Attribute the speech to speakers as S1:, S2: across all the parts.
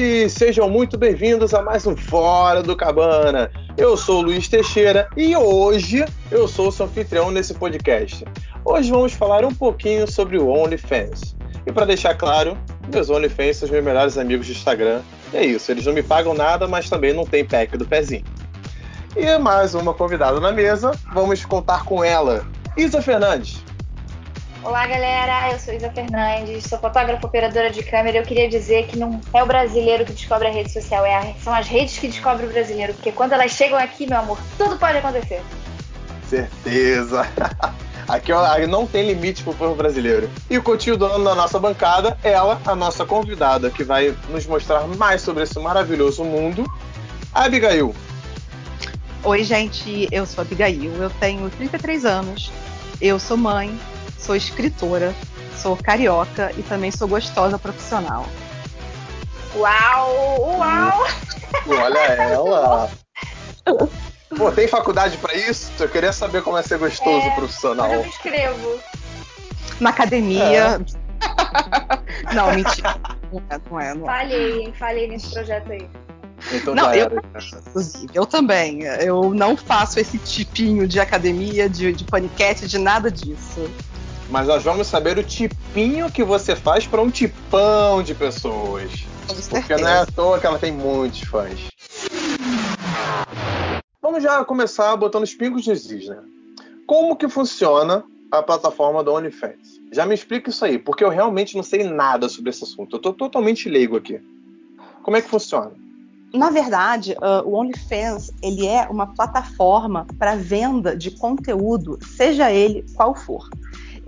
S1: gente! Sejam muito bem-vindos a mais um Fora do Cabana. Eu sou o Luiz Teixeira e hoje eu sou o seu anfitrião nesse podcast. Hoje vamos falar um pouquinho sobre o OnlyFans. E para deixar claro, meus OnlyFans são os meus melhores amigos de Instagram. E é isso, eles não me pagam nada, mas também não tem pack do pezinho. E mais uma convidada na mesa, vamos contar com ela, Isa Fernandes.
S2: Olá, galera. Eu sou Isa Fernandes, sou fotógrafa operadora de câmera. Eu queria dizer que não é o brasileiro que descobre a rede social, é a, são as redes que descobrem o brasileiro. Porque quando elas chegam aqui, meu amor, tudo pode acontecer.
S1: Certeza. Aqui ó, não tem limite pro povo brasileiro. E o Coutinho, dono da nossa bancada, ela, a nossa convidada, que vai nos mostrar mais sobre esse maravilhoso mundo, a Abigail.
S3: Oi, gente, eu sou a Abigail, eu tenho 33 anos, eu sou mãe, sou escritora, sou carioca e também sou gostosa profissional.
S2: Uau! Uau!
S1: Olha ela! Pô, tem faculdade para isso? Eu queria saber como é ser gostoso
S2: é,
S1: profissional. Eu
S2: me inscrevo.
S3: Na academia. É. não, mentira. Não é, não é,
S2: não é. Falhei, hein? Falhei nesse projeto aí.
S3: Então não, eu, inclusive, eu também. Eu não faço esse tipinho de academia, de, de paniquete, de nada disso
S1: mas nós vamos saber o tipinho que você faz para um tipão de pessoas. Porque não é à toa que ela tem muitos fãs. Vamos já começar botando os pingos de is, né? Como que funciona a plataforma do OnlyFans? Já me explica isso aí, porque eu realmente não sei nada sobre esse assunto. Eu tô totalmente leigo aqui. Como é que funciona?
S3: Na verdade, uh, o OnlyFans ele é uma plataforma para venda de conteúdo, seja ele qual for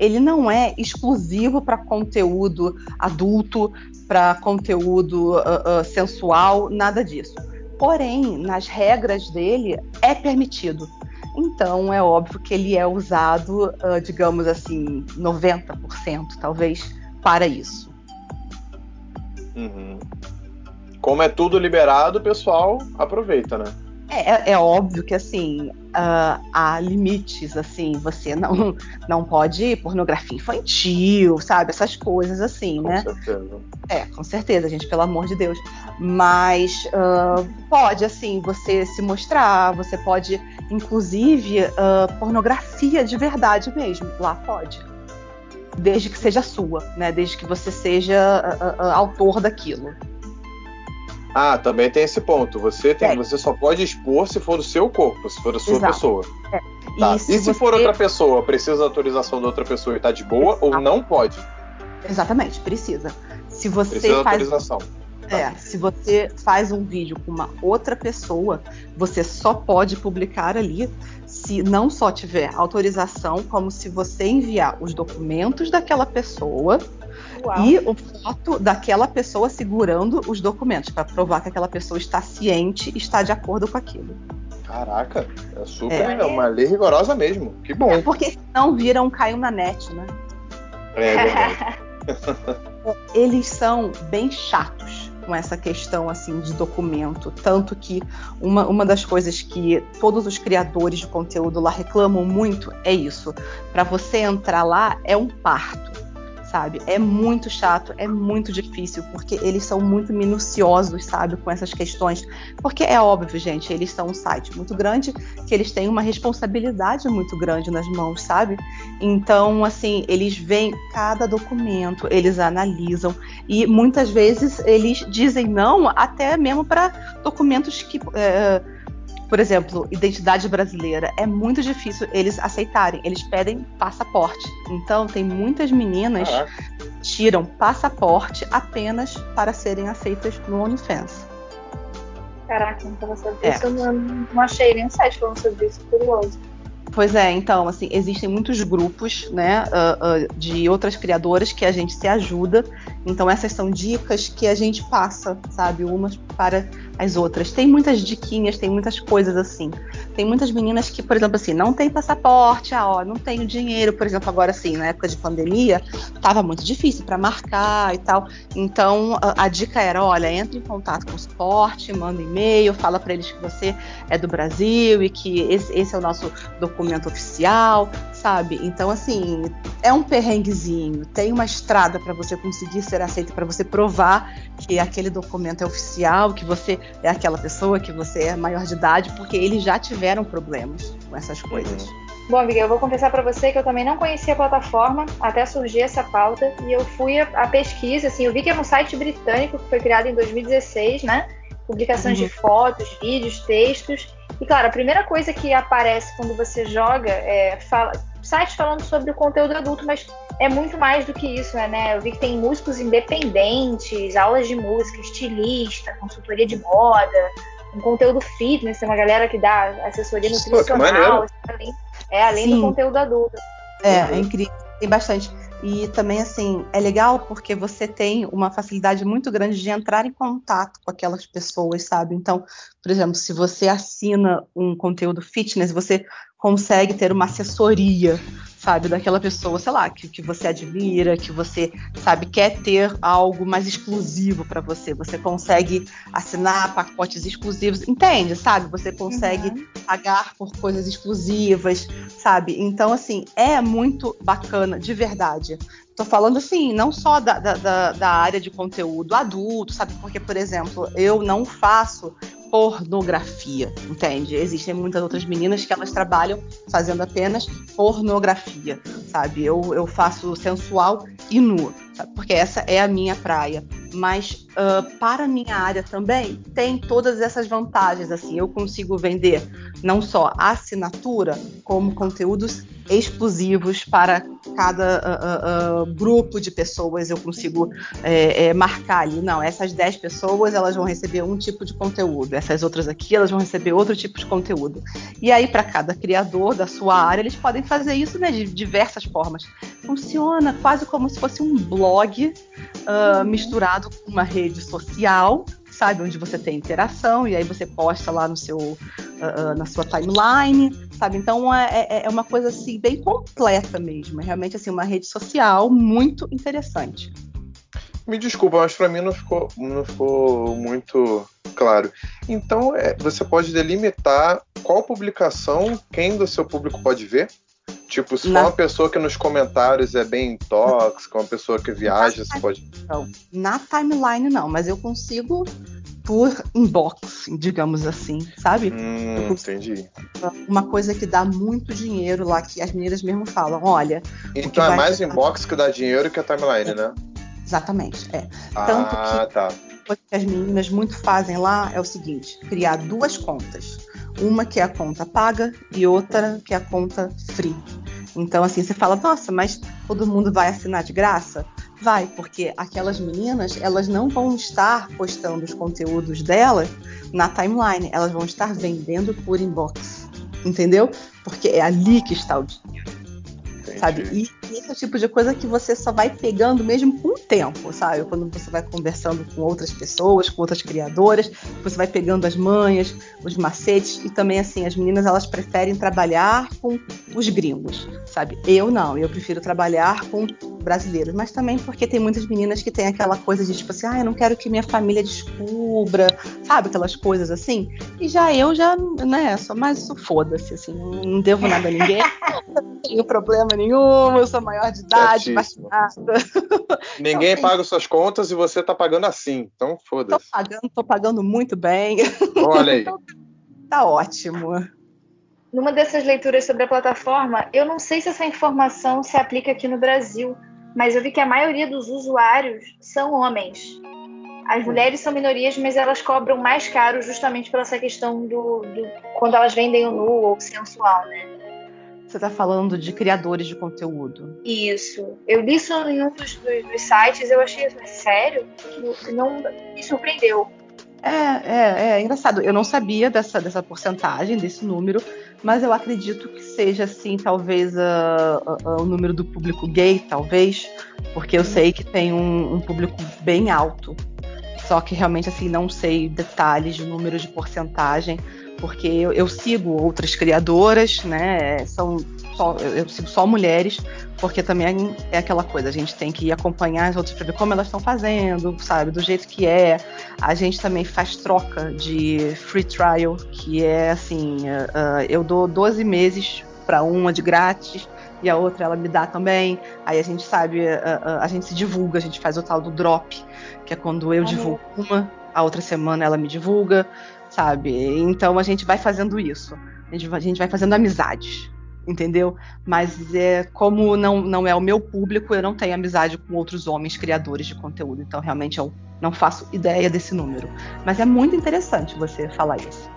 S3: ele não é exclusivo para conteúdo adulto, para conteúdo uh, uh, sensual, nada disso. Porém, nas regras dele é permitido. Então é óbvio que ele é usado, uh, digamos assim, 90% talvez para isso.
S1: Uhum. Como é tudo liberado, o pessoal aproveita, né?
S3: É, é, é óbvio que assim uh, há limites, assim, você não não pode pornografia infantil, sabe, essas coisas assim,
S1: com
S3: né?
S1: Com certeza.
S3: É, com certeza, gente, pelo amor de Deus. Mas uh, pode, assim, você se mostrar, você pode, inclusive, uh, pornografia de verdade mesmo, lá pode. Desde que seja sua, né? Desde que você seja autor daquilo.
S1: Ah, também tem esse ponto. Você tem, é. você só pode expor se for do seu corpo, se for da sua Exato. pessoa. É. Tá. E, se, e se você... for outra pessoa, precisa da autorização da outra pessoa e tá de boa Exato. ou não pode?
S3: Exatamente, precisa. Se você
S1: precisa
S3: faz...
S1: autorização.
S3: É, se você faz um vídeo com uma outra pessoa, você só pode publicar ali se não só tiver autorização, como se você enviar os documentos daquela pessoa Uau. e o foto daquela pessoa segurando os documentos para provar que aquela pessoa está ciente e está de acordo com aquilo.
S1: Caraca, é super, é, é uma lei rigorosa mesmo. Que bom. É
S3: porque senão viram caiu na net, né?
S1: É verdade.
S3: Eles são bem chatos com essa questão assim de documento, tanto que uma, uma das coisas que todos os criadores de conteúdo lá reclamam muito é isso. Para você entrar lá é um parto sabe? É muito chato, é muito difícil, porque eles são muito minuciosos, sabe, com essas questões. Porque é óbvio, gente, eles são um site muito grande, que eles têm uma responsabilidade muito grande nas mãos, sabe? Então, assim, eles veem cada documento, eles analisam e muitas vezes eles dizem não, até mesmo para documentos que. É, por exemplo, identidade brasileira, é muito difícil eles aceitarem. Eles pedem passaporte. Então, tem muitas meninas que tiram passaporte apenas para serem aceitas no OnlyFans.
S2: Caraca, então sobre é. isso eu não, não achei nem site falando sobre isso, curioso.
S3: Pois é, então, assim, existem muitos grupos, né, uh, uh, de outras criadoras que a gente se ajuda. Então, essas são dicas que a gente passa, sabe, umas para as outras. Tem muitas diquinhas, tem muitas coisas assim. Tem muitas meninas que, por exemplo, assim, não tem passaporte, ah, ó, não tenho dinheiro, por exemplo, agora assim, na época de pandemia, tava muito difícil para marcar e tal. Então, a, a, dica era, olha, entre em contato com o suporte, manda e-mail, fala para eles que você é do Brasil e que esse, esse é o nosso documento oficial, sabe? Então, assim, é um perrenguezinho, tem uma estrada para você conseguir ser aceito, para você provar que aquele documento é oficial, que você é aquela pessoa, que você é maior de idade, porque eles já tiveram problemas com essas coisas. Uhum.
S2: Bom, amiga, eu vou confessar para você que eu também não conhecia a plataforma até surgir essa pauta e eu fui a, a pesquisa, assim, eu vi que é um site britânico que foi criado em 2016, né? Publicações uhum. de fotos, vídeos, textos. E claro, a primeira coisa que aparece quando você joga é fala, sites falando sobre o conteúdo adulto, mas é muito mais do que isso, né? Eu vi que tem músicos independentes, aulas de música, estilista, consultoria de moda, um conteúdo fitness, tem uma galera que dá assessoria nutricional, Pô, além, é além Sim. do conteúdo adulto.
S3: É, é incrível, tem bastante. E também, assim, é legal porque você tem uma facilidade muito grande de entrar em contato com aquelas pessoas, sabe? Então, por exemplo, se você assina um conteúdo fitness, você consegue ter uma assessoria, sabe, daquela pessoa, sei lá, que, que você admira, que você, sabe, quer ter algo mais exclusivo para você. Você consegue assinar pacotes exclusivos, entende, sabe? Você consegue uhum. pagar por coisas exclusivas, sabe? Então, assim, é muito bacana, de verdade. Tô falando assim, não só da, da, da, área de conteúdo adulto, sabe? Porque, por exemplo, eu não faço pornografia, entende? Existem muitas outras meninas que elas trabalham fazendo apenas pornografia, sabe? Eu, eu faço sensual e nu, sabe? Porque essa é a minha praia. Mas uh, para minha área também tem todas essas vantagens, assim, eu consigo vender não só assinatura, como conteúdos exclusivos para cada uh, uh, grupo de pessoas. Eu consigo é, é, marcar ali, não, essas 10 pessoas elas vão receber um tipo de conteúdo, essas outras aqui elas vão receber outro tipo de conteúdo. E aí, para cada criador da sua área, eles podem fazer isso né, de diversas formas. Funciona quase como se fosse um blog misturado com uma rede social sabe? Onde você tem interação e aí você posta lá no seu, uh, na sua timeline, sabe? Então é, é, é, uma coisa assim bem completa mesmo. É realmente assim uma rede social muito interessante.
S1: Me desculpa, mas para mim não ficou, não ficou muito claro. Então é, você pode delimitar qual publicação quem do seu público pode ver? Tipo, se na... uma pessoa que nos comentários é bem tóxica, uma pessoa que viaja, você pode.
S3: Não, na timeline não, mas eu consigo por inbox, digamos assim, sabe?
S1: Hum, entendi.
S3: Uma coisa que dá muito dinheiro lá, que as meninas mesmo falam, olha.
S1: Então é mais inbox que dá dinheiro que a timeline, é. né?
S3: Exatamente, é.
S1: Ah, Tanto que tá.
S3: o que as meninas muito fazem lá é o seguinte: criar duas contas. Uma que é a conta paga e outra que é a conta free. Então, assim, você fala, nossa, mas todo mundo vai assinar de graça? Vai, porque aquelas meninas, elas não vão estar postando os conteúdos delas na timeline, elas vão estar vendendo por inbox. Entendeu? Porque é ali que está o dinheiro sabe? E esse é o tipo de coisa que você só vai pegando mesmo com o tempo, sabe? Quando você vai conversando com outras pessoas, com outras criadoras, você vai pegando as manhas, os macetes e também assim, as meninas elas preferem trabalhar com os gringos, sabe? Eu não, eu prefiro trabalhar com brasileiros, mas também porque tem muitas meninas que têm aquela coisa de tipo assim, ah, eu não quero que minha família descubra, sabe? Aquelas coisas assim. E já eu já, né, sou mais foda-se, assim, não devo nada a ninguém, não tenho problema nenhum, eu sou maior de idade, vacinada.
S1: Ninguém então, paga suas contas e você tá pagando assim, então foda-se.
S3: Tô pagando, tô pagando muito bem.
S1: Olha aí. então,
S3: tá ótimo.
S2: Numa dessas leituras sobre a plataforma, eu não sei se essa informação se aplica aqui no Brasil, mas eu vi que a maioria dos usuários são homens. As mulheres são minorias, mas elas cobram mais caro justamente pela essa questão do, do quando elas vendem o nu ou sensual, né?
S3: Você está falando de criadores de conteúdo.
S2: Isso. Eu li isso em um dos, dos, sites, eu achei sério, não me surpreendeu.
S3: É, é, é engraçado. Eu não sabia dessa, dessa porcentagem, desse número, mas eu acredito que seja assim, talvez o número do público gay, talvez, porque eu sei que tem um, um, público bem alto. Só que realmente assim não sei detalhes de número de porcentagem, porque eu, eu sigo outras criadoras, né? São só, eu sigo só mulheres, porque também é aquela coisa, a gente tem que acompanhar as outras para ver como elas estão fazendo, sabe, do jeito que é. A gente também faz troca de free trial, que é assim, uh, eu dou 12 meses para uma de grátis, e a outra ela me dá também. Aí a gente sabe, a, a, a gente se divulga, a gente faz o tal do drop, que é quando eu divulgo uma, a outra semana ela me divulga, sabe? Então a gente vai fazendo isso. A gente, a gente vai fazendo amizades, entendeu? Mas é como não, não é o meu público, eu não tenho amizade com outros homens criadores de conteúdo. Então realmente eu não faço ideia desse número. Mas é muito interessante você falar isso.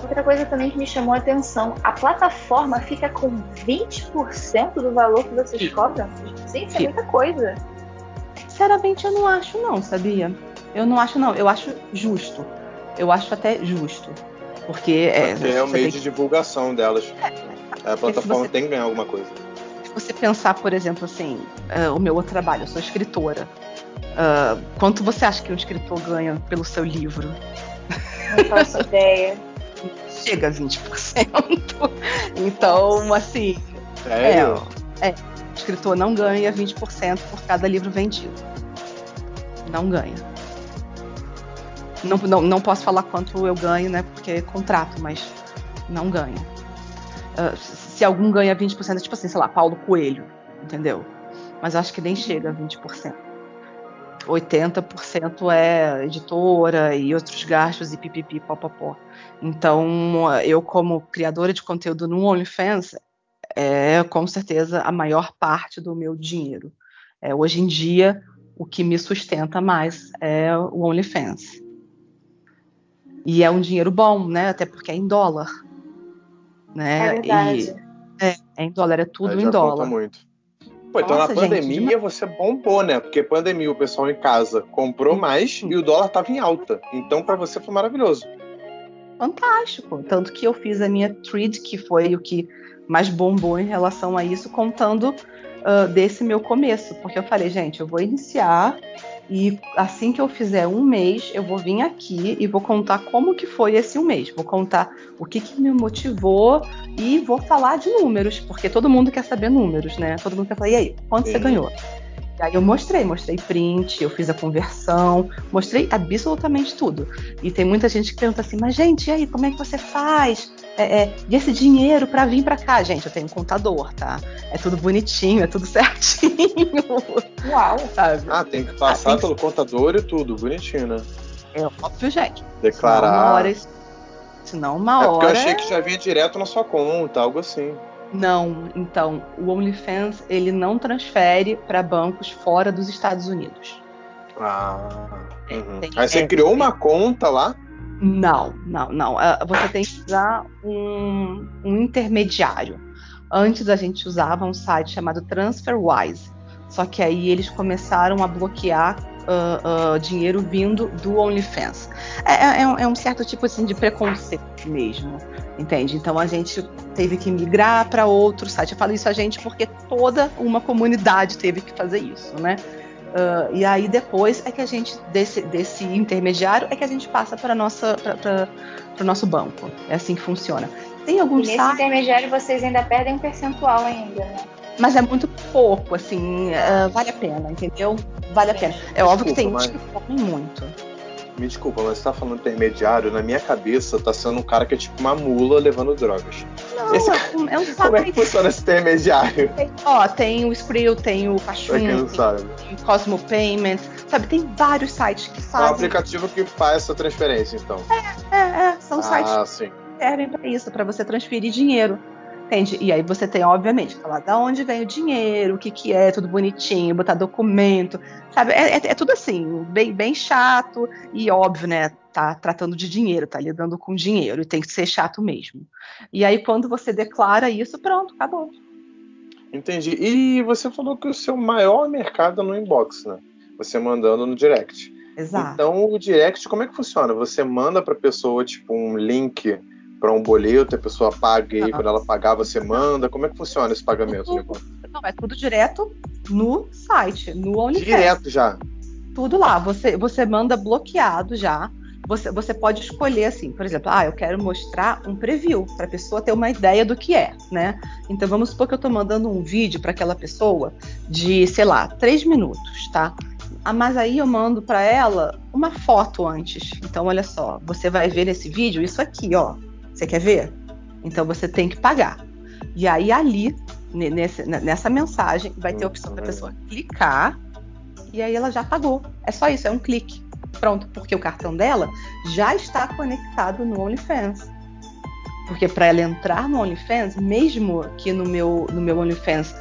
S2: Outra coisa também que me chamou a atenção, a plataforma fica com 20% do valor que vocês cobram? Gente, é muita coisa.
S3: Sinceramente, eu não acho não, sabia? Eu não acho não, eu acho justo. Eu acho até justo. Porque é,
S1: é o meio de divulgação delas. É, a plataforma você... tem que ganhar alguma coisa.
S3: Se você pensar, por exemplo, assim, uh, o meu outro trabalho, eu sou escritora. Uh, quanto você acha que um escritor ganha pelo seu livro?
S2: Não faço ideia.
S3: Chega a 20%. Então, assim.
S1: Sério?
S3: É, é, o escritor não ganha 20% por cada livro vendido. Não ganha. Não, não, não posso falar quanto eu ganho, né? Porque é contrato, mas não ganha. Uh, se algum ganha 20%, é tipo assim, sei lá, Paulo Coelho, entendeu? Mas acho que nem chega a 20%. 80% é editora e outros gastos e pipipi, popopó. Então, eu como criadora de conteúdo no OnlyFans, é com certeza a maior parte do meu dinheiro. É, hoje em dia, o que me sustenta mais é o OnlyFans. E é um dinheiro bom, né? Até porque é em dólar. Né?
S2: É verdade.
S3: E, é, é em dólar, é tudo em dólar.
S1: muito. Pô, então Nossa, na pandemia gente, você bombou, né? Porque pandemia o pessoal em casa comprou mais e o dólar tava em alta. Então para você foi maravilhoso.
S3: Fantástico. Tanto que eu fiz a minha thread, que foi o que mais bombou em relação a isso, contando uh, desse meu começo. Porque eu falei, gente, eu vou iniciar e assim que eu fizer um mês, eu vou vir aqui e vou contar como que foi esse um mês. Vou contar o que, que me motivou e vou falar de números, porque todo mundo quer saber números, né? Todo mundo quer falar, e aí, quanto Sim. você ganhou? E aí eu mostrei, mostrei print, eu fiz a conversão, mostrei absolutamente tudo. E tem muita gente que pergunta assim, mas gente, e aí, como é que você faz? É, é, e esse dinheiro para vir para cá? Gente, eu tenho um contador, tá? É tudo bonitinho, é tudo certinho.
S2: Uau!
S1: Sabe? Ah, tem que passar ah, tem pelo que... contador e tudo, bonitinho, né?
S3: É óbvio, gente.
S1: Declarar.
S3: Senão uma hora. Senão uma
S1: é
S3: hora.
S1: Porque eu achei que já vinha direto na sua conta, algo assim.
S3: Não, então, o OnlyFans ele não transfere para bancos fora dos Estados Unidos.
S1: Ah. Uhum. Tem, Aí você é, criou uma conta lá?
S3: Não, não, não. Ah, você tem que usar um, um intermediário. Antes a gente usava um site chamado TransferWise. Só que aí eles começaram a bloquear uh, uh, dinheiro vindo do OnlyFans. É, é, é, um certo tipo assim, de preconceito mesmo, entende? Então a gente teve que migrar para outro site. Eu falo isso a gente porque toda uma comunidade teve que fazer isso, né? Uh, e aí depois é que a gente desse, desse intermediário é que a gente passa para nossa para o nosso banco. É assim que funciona. Tem alguns
S2: e nesse sites... intermediário vocês ainda perdem um percentual ainda, né?
S3: Mas é muito pouco, assim, uh, vale a pena, entendeu? Vale a pena. É Desculpa, óbvio que tem mas... que comem muito.
S1: Me desculpa, mas você tá falando intermediário, na minha cabeça tá sendo um cara que é tipo uma mula levando drogas.
S3: Não, esse... é um, é
S1: Como é que funciona esse intermediário?
S3: Tem, ó, tem o Skrill, tem o Cachum, tem o Cosmo Payments, sabe? Tem vários sites que fazem.
S1: É um aplicativo que faz essa transferência, então.
S3: É, é, é. São
S1: ah,
S3: sites
S1: sim.
S3: que servem para isso, para você transferir dinheiro. Entende? E aí você tem, obviamente, falar da onde vem o dinheiro, o que, que é, tudo bonitinho, botar documento, sabe? É, é, é, tudo assim, bem, bem chato e óbvio, né? Tá tratando de dinheiro, tá lidando com dinheiro, e tem que ser chato mesmo. E aí, quando você declara isso, pronto, acabou.
S1: Entendi. E você falou que o seu maior mercado é no inbox, né? Você mandando no direct.
S3: Exato.
S1: Então, o direct, como é que funciona? Você manda para pessoa, tipo, um link para um boleto, a pessoa paga e aí, quando ela pagar, você manda? Como é que funciona esse pagamento?
S3: Tudo, não, é tudo direto no site, no OnlyFans.
S1: Direto já?
S3: Tudo lá. Você, você manda bloqueado já. Você, você pode escolher assim, por exemplo, ah, eu quero mostrar um preview para a pessoa ter uma ideia do que é, né? Então vamos supor que eu estou mandando um vídeo para aquela pessoa de, sei lá, três minutos, tá? Ah, mas aí eu mando para ela uma foto antes. Então, olha só, você vai ver nesse vídeo isso aqui, ó. Você quer ver? Então você tem que pagar. E aí ali nesse, nessa mensagem vai ter a opção da pessoa clicar e aí ela já pagou. É só isso, é um clique. Pronto, porque o cartão dela já está conectado no OnlyFans. Porque para ela entrar no OnlyFans, mesmo que no meu, no meu OnlyFans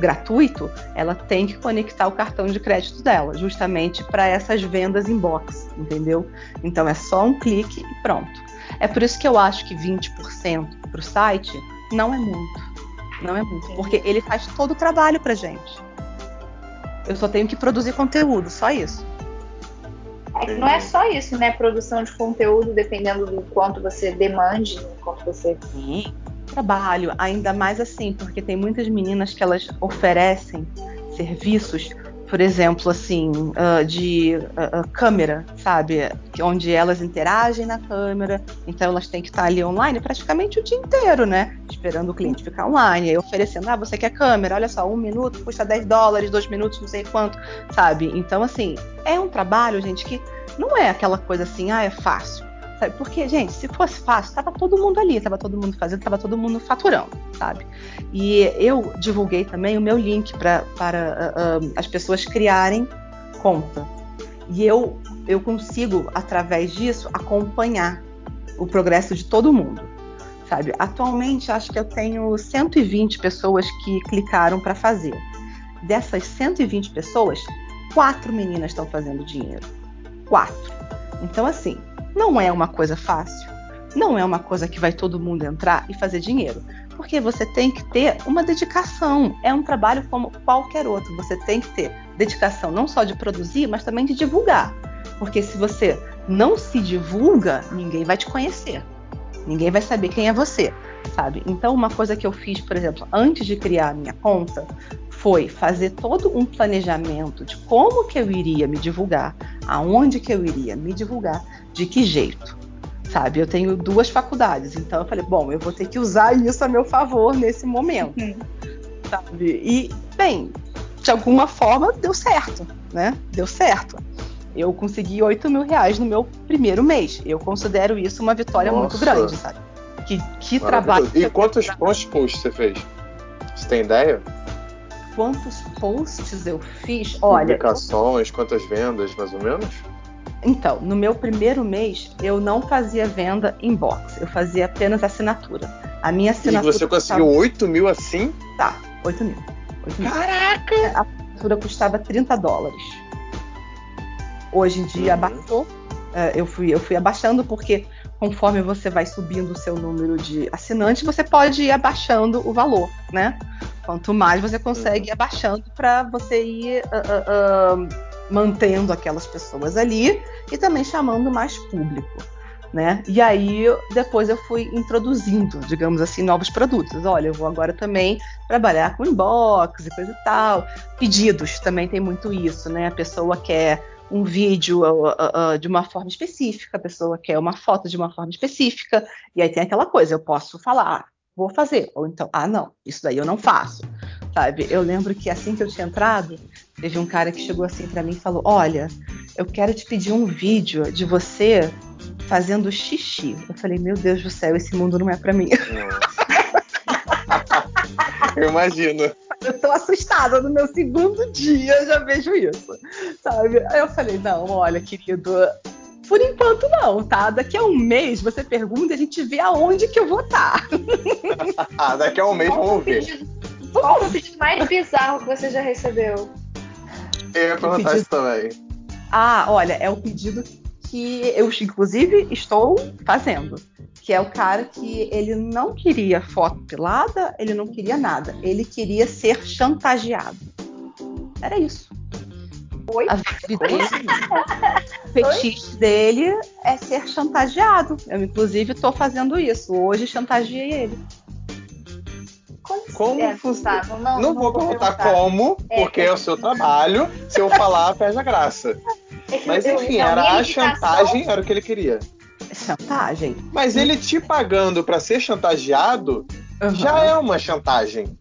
S3: gratuito, ela tem que conectar o cartão de crédito dela, justamente para essas vendas em box, entendeu? Então é só um clique e pronto. É por isso que eu acho que 20% para o site não é muito. Não é muito, porque ele faz todo o trabalho para gente. Eu só tenho que produzir conteúdo, só isso.
S2: É não é só isso, né? Produção de conteúdo, dependendo do quanto você demande, do quanto você.
S3: Sim, trabalho, ainda mais assim, porque tem muitas meninas que elas oferecem serviços por exemplo, assim, uh, de uh, câmera, sabe? Onde elas interagem na câmera, então elas têm que estar ali online praticamente o dia inteiro, né? Esperando o cliente ficar online, aí oferecendo, ah, você quer câmera? Olha só, um minuto custa 10 dólares, dois minutos, não sei quanto, sabe? Então, assim, é um trabalho, gente, que não é aquela coisa assim, ah, é fácil. Sabe? Porque, gente, se fosse fácil, tava todo mundo ali, tava todo mundo fazendo, tava todo mundo faturando, sabe? E eu divulguei também o meu link para uh, uh, as pessoas criarem conta. E eu, eu consigo, através disso, acompanhar o progresso de todo mundo. Sabe? Atualmente, acho que eu tenho 120 pessoas que clicaram para fazer. Dessas 120 pessoas, quatro meninas estão fazendo dinheiro. Quatro. Então, assim, não é uma coisa fácil. Não é uma coisa que vai todo mundo entrar e fazer dinheiro. Porque você tem que ter uma dedicação. É um trabalho como qualquer outro. Você tem que ter dedicação não só de produzir, mas também de divulgar. Porque se você não se divulga, ninguém vai te conhecer. Ninguém vai saber quem é você, sabe? Então, uma coisa que eu fiz, por exemplo, antes de criar a minha conta, foi fazer todo um planejamento de como que eu iria me divulgar, aonde que eu iria me divulgar, de que jeito. Sabe, eu tenho duas faculdades, então eu falei, bom, eu vou ter que usar isso a meu favor nesse momento. Uhum. Sabe? E, bem, de alguma forma deu certo, né? Deu certo. Eu consegui 8 mil reais no meu primeiro mês. Eu considero isso uma vitória Nossa. muito grande, sabe? Que, que trabalho.
S1: E quantos, quantos posts você fez? Você tem ideia?
S3: Quantos posts eu fiz. Olha.
S1: Publicações, quantas vendas, mais ou menos?
S3: Então, no meu primeiro mês, eu não fazia venda em box, eu fazia apenas assinatura. A minha assinatura.
S1: E você conseguiu custava... 8 mil assim?
S3: Tá, 8 mil. 8 mil.
S1: Caraca!
S3: A assinatura custava 30 dólares. Hoje em dia uhum. abaixou. É, eu fui, eu fui abaixando porque conforme você vai subindo o seu número de assinantes, você pode ir abaixando o valor, né? Quanto mais você consegue ir uhum. abaixando para você ir uh, uh, uh, mantendo aquelas pessoas ali e também chamando mais público. Né? E aí depois eu fui introduzindo, digamos assim, novos produtos. Olha, eu vou agora também trabalhar com inbox e coisa e tal. Pedidos também tem muito isso, né? A pessoa quer um vídeo uh, uh, de uma forma específica, a pessoa quer uma foto de uma forma específica, e aí tem aquela coisa, eu posso falar, vou fazer. Ou então, ah, não, isso daí eu não faço. Sabe? Eu lembro que assim que eu tinha entrado, teve um cara que chegou assim para mim e falou: Olha, eu quero te pedir um vídeo de você fazendo xixi. Eu falei: Meu Deus do céu, esse mundo não é para mim.
S1: eu imagino.
S3: Eu tô assustada no meu segundo dia, já vejo isso, sabe? Aí eu falei, não, olha, querido, por enquanto não, tá? Daqui a um mês você pergunta e a gente vê aonde que eu vou estar.
S1: Tá. Daqui a um mês vamos ver.
S2: Qual o pedido mais bizarro que você já recebeu?
S1: Eu ia perguntar pedido... isso também.
S3: Ah, olha, é o pedido que eu, inclusive, estou fazendo. Que é o cara que ele não queria foto pelada, ele não queria nada. Ele queria ser chantageado. Era isso.
S2: Oi? A
S3: vida dele, o fetiche dele é ser chantageado. Eu, inclusive, estou fazendo isso. Hoje chantageei ele.
S1: Como, como é, Não, não, não, vou perguntar como, é, porque é, é o seu trabalho. Se eu falar, perde a graça. É Mas enfim, era a chantagem, era o que ele queria.
S3: Chantagem.
S1: Mas ele te pagando para ser chantageado uhum. já é uma chantagem.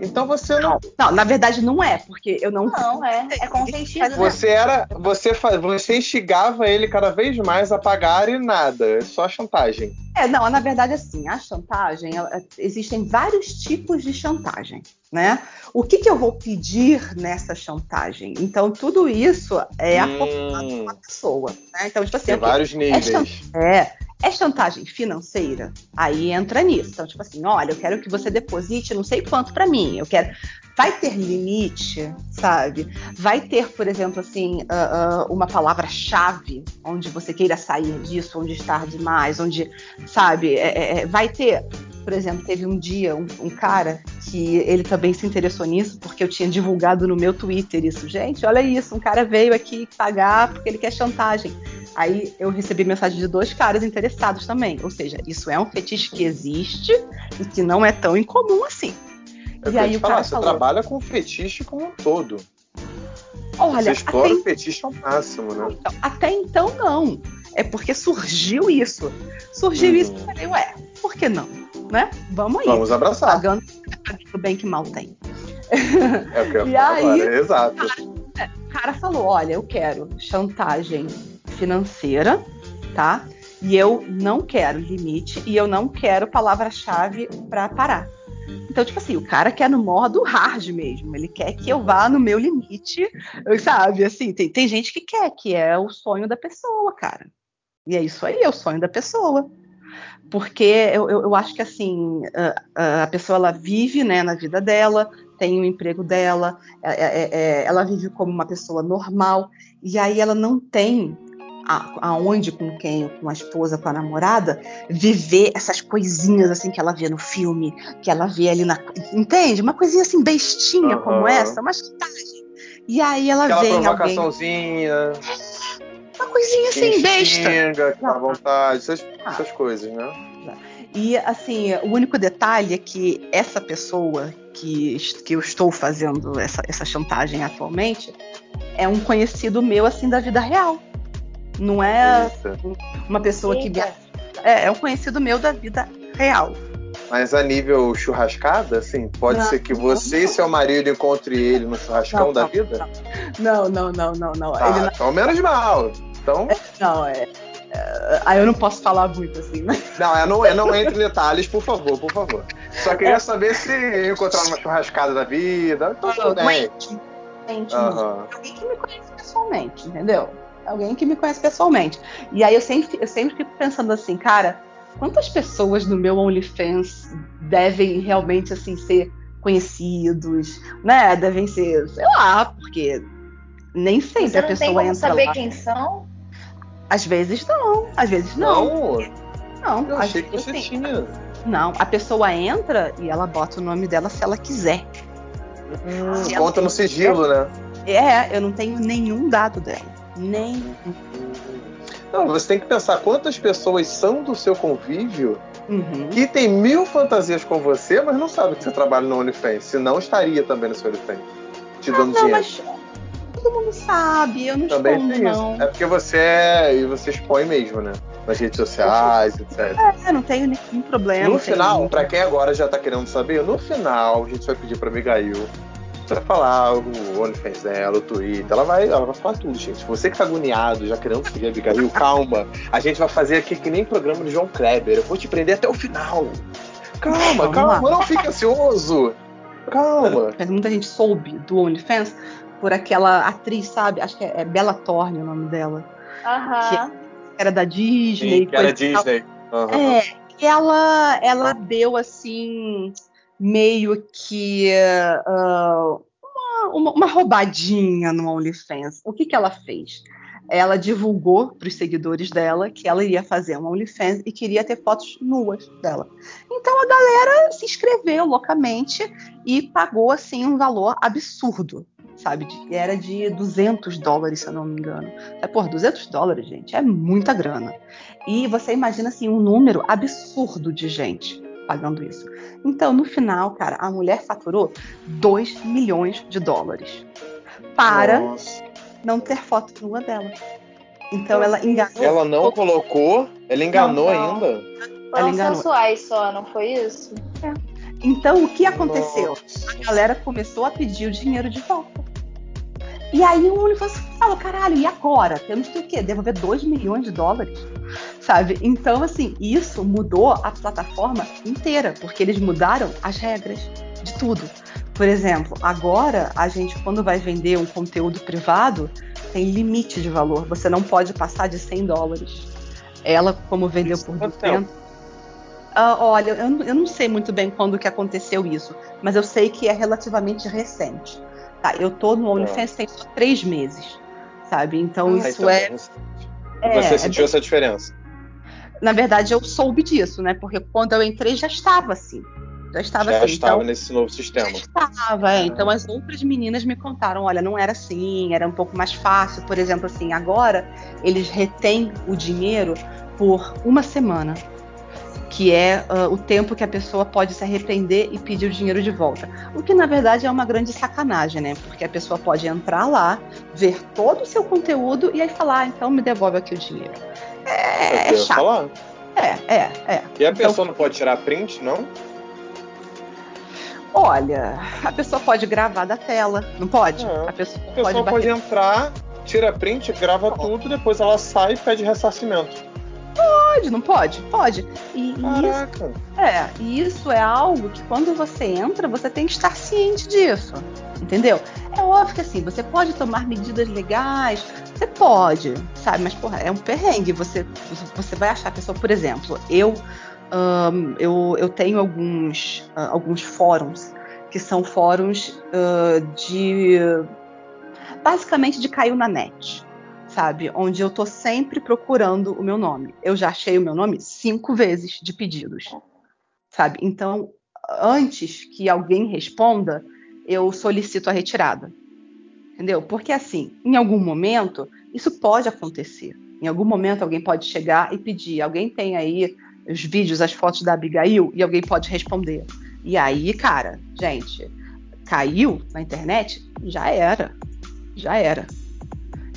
S1: Então você não.
S3: Não, na verdade não é, porque eu não.
S2: Não, é. É consentido. né?
S1: Você era. Você, você instigava ele cada vez mais a pagar e nada. É só chantagem.
S3: É, não, na verdade, assim, a chantagem, ela- existem vários tipos de chantagem, né? O que, que eu vou pedir nessa chantagem? Então, tudo isso é acordado
S1: Hum,
S3: com a pessoa, né? Então, tipo assim,
S1: tem
S3: ok,
S1: vários níveis.
S3: É, é chantagem financeira? Aí entra nisso. Então, tipo assim, olha, eu quero que você deposite não sei quanto pra mim. Eu quero. Vai ter limite, sabe? Vai ter, por exemplo, assim, ah, ah, uma palavra-chave onde você queira sair disso, onde estar demais, onde, sabe? É, é, é, vai ter. Por exemplo, teve um dia um, um cara que ele também se interessou nisso, porque eu tinha divulgado no meu Twitter isso. Gente, olha isso, um cara veio aqui pagar porque ele quer chantagem. Aí eu recebi mensagem de dois caras interessados também. Ou seja, isso é um fetiche que existe e que não é tão incomum assim.
S1: Eu
S3: e aí
S1: te
S3: o
S1: falar,
S3: cara
S1: você
S3: falou:
S1: trabalha com fetiche como um todo.
S3: Olha,
S1: você explora
S3: até,
S1: o fetiche ao máximo, né?
S3: então, até então não. É porque surgiu isso. Surgiu
S1: Uhum.
S3: isso e eu falei, ué, por que não? Né? Vamos aí.
S1: Vamos abraçar.
S3: Pagando o bem que mal tem.
S1: É o que eu
S3: E aí-
S1: agora. Exato.
S3: O cara falou: olha, eu quero chantagem financeira, tá? E eu não quero limite e eu não quero palavra-chave pra parar. Então, tipo assim, o cara quer no modo hard mesmo. Ele quer que eu vá no meu limite, sabe? Assim, tem, tem gente que quer, que é o sonho da pessoa, cara. E é isso aí, é o sonho da pessoa. Porque eu, eu, eu acho que assim, a, a pessoa ela vive né, na vida dela, tem o emprego dela, é- é- é- ela vive como uma pessoa normal, e aí ela não tem a- aonde, com quem, com a esposa, com a namorada, viver essas coisinhas assim que ela vê no filme, que ela vê ali na. Entende? Uma coisinha assim bestinha como
S1: Aham.
S3: essa, uma chantagem. E aí ela
S1: Aquela
S3: vem alguém.
S1: provocaçãozinha.
S3: Uma coisinha assim, besta.
S1: xinga, que dá
S3: Ah.
S1: vontade, essas,
S3: Ah.
S1: essas coisas, né?
S3: E assim, o único detalhe é que essa pessoa que, que eu estou fazendo essa, essa chantagem atualmente é um conhecido meu assim da vida real. Não é
S1: Eita.
S3: uma pessoa que
S2: Eita.
S3: é, é um conhecido meu da vida real.
S1: Mas a nível churrascada, assim, pode
S3: Não.
S1: ser que você e seu marido encontrem ele no churrascão
S3: Não,
S1: da
S3: não,
S1: vida?
S3: Não, não, não, não, não.
S1: Ah,
S3: Ele não,
S1: então menos mal. Então,
S3: não é. é, Aí eu não posso falar muito assim, né?
S1: não, é, não, é, não entre em detalhes, por favor, por favor. Só
S3: É.
S1: queria saber se encontrar numa churrascada da vida. Então,
S3: Não é
S1: bem.
S3: íntimo, é íntimo.
S1: Aham.
S3: alguém que me conhece pessoalmente, entendeu? Alguém que me conhece pessoalmente. E aí eu sempre, eu sempre fico pensando assim, cara, quantas pessoas no meu OnlyFans devem realmente assim ser conhecidos, né? Devem ser, sei lá, porque nem sempre
S2: Você
S3: a
S2: não tem
S3: pessoa
S2: como
S3: entra
S2: saber
S3: lá.
S2: quem são?
S3: Às vezes não, às vezes não.
S1: Não,
S3: Não,
S1: eu achei que você tinha.
S3: Não, a pessoa entra e ela bota o nome dela se ela quiser.
S1: Hum,
S3: Se
S1: conta
S3: ela
S1: no sigilo, né?
S3: É, eu não tenho nenhum dado dela. Nem
S1: Não, você tem que pensar quantas pessoas são do seu convívio
S3: Uhum.
S1: que tem mil fantasias com você, mas não sabe que você trabalha no OnlyFans. Senão estaria também no seu OnlyFans. Te dando
S3: Não,
S1: dinheiro.
S3: mas todo mundo sabe, eu não
S1: Também
S3: escondo,
S1: tem
S3: não.
S1: isso. É porque você é. E você expõe mesmo, né? Nas redes sociais, etc.
S3: É, não tenho nenhum problema.
S1: No
S3: não
S1: final, pra quem agora já tá querendo saber, no final a gente vai pedir pra Abigail pra falar o OnlyFans dela, o Twitter. Ela vai, ela vai falar tudo, gente. Você que tá agoniado, já querendo seguir a Abigail, calma. A gente vai fazer aqui que nem programa de João Kleber. Eu vou te prender até o final. Calma, calma, não fique ansioso. Calma.
S3: Mas muita gente soube do OnlyFans por aquela atriz, sabe? Acho que é, é Bella Thorne o nome dela.
S2: Aham.
S3: Que era da Disney.
S1: Sim, que era. Disney. Aham.
S3: É, que ela, ela deu assim, meio que ah, uma, uma, roubadinha no OnlyFans. O que, que ela fez? Ela divulgou para os seguidores dela que ela iria fazer um OnlyFans e queria ter fotos nuas dela. Então a galera se inscreveu loucamente e pagou assim um valor absurdo, sabe? Era de 200 dólares, se eu não me engano. É, por 200 dólares, gente, é muita grana. E você imagina assim um número absurdo de gente pagando isso. Então, no final, cara, a mulher faturou 2 milhões de dólares para
S1: Nossa.
S3: não ter foto nua dela. Então ela enganou.
S1: Ela não colocou, ela enganou
S2: Não, não.
S1: ainda.
S2: Foram
S3: enganou.
S2: sensuais só, não foi isso?
S3: Então, o que aconteceu? Nossa. A galera começou a pedir o dinheiro de volta. E aí o OnlyFans falou, caralho, e agora? Temos que o quê? Devolver 2 milhões de dólares? Sabe? Então, assim, isso mudou a plataforma inteira, porque eles mudaram as regras de tudo. Por exemplo, agora a gente, quando vai vender um conteúdo privado, tem limite de valor. Você não pode passar de 100 dólares. Ela, como vendeu por 200. Uh, ah, olha, eu, eu, não sei muito bem quando que aconteceu isso, mas eu sei que é relativamente recente. Tá, eu tô no OnlyFans tem só três meses, sabe? Então ah, isso então é,
S1: é. Você sentiu é essa diferença?
S3: Na verdade, eu soube disso, né? Porque quando eu entrei já estava assim. Já estava
S1: já
S3: assim.
S1: estava
S3: então,
S1: nesse novo sistema. Já
S3: estava, é. Então as outras meninas me contaram, olha, não era assim, era um pouco mais fácil. Por exemplo, assim, agora eles retêm o dinheiro por uma semana, que é uh, o tempo que a pessoa pode se arrepender e pedir o dinheiro de volta. O que na verdade é uma grande sacanagem, né? Porque a pessoa pode entrar lá, ver todo o seu conteúdo e aí falar, ah, então me devolve aqui o dinheiro. É, é chato. Falar. É, é, é.
S1: E a então, pessoa não pode tirar print, não?
S3: Olha, a pessoa pode gravar da tela, não pode?
S1: É. A pessoa, a pessoa pode, pode, entrar, tira print, grava tudo, depois ela sai e pede ressarcimento.
S3: Pode, não pode? Pode. E, Caraca. Isso, é, e isso é algo que quando você entra, você tem que estar ciente disso. Entendeu? É óbvio que assim, você pode tomar medidas legais, você pode, sabe? Mas, porra, é um perrengue. Você, você vai achar a pessoa, por exemplo, eu um, eu, eu, tenho alguns, uh, alguns fóruns que são fóruns uh, de basicamente de caiu na net, sabe? Onde eu tô sempre procurando o meu nome. Eu já achei o meu nome cinco vezes de pedidos, sabe? Então, antes que alguém responda, eu solicito a retirada, entendeu? Porque assim, em algum momento isso pode acontecer. Em algum momento alguém pode chegar e pedir, alguém tem aí os vídeos, as fotos da Abigail e alguém pode responder. E aí, cara, gente, caiu na internet, já era. Já era.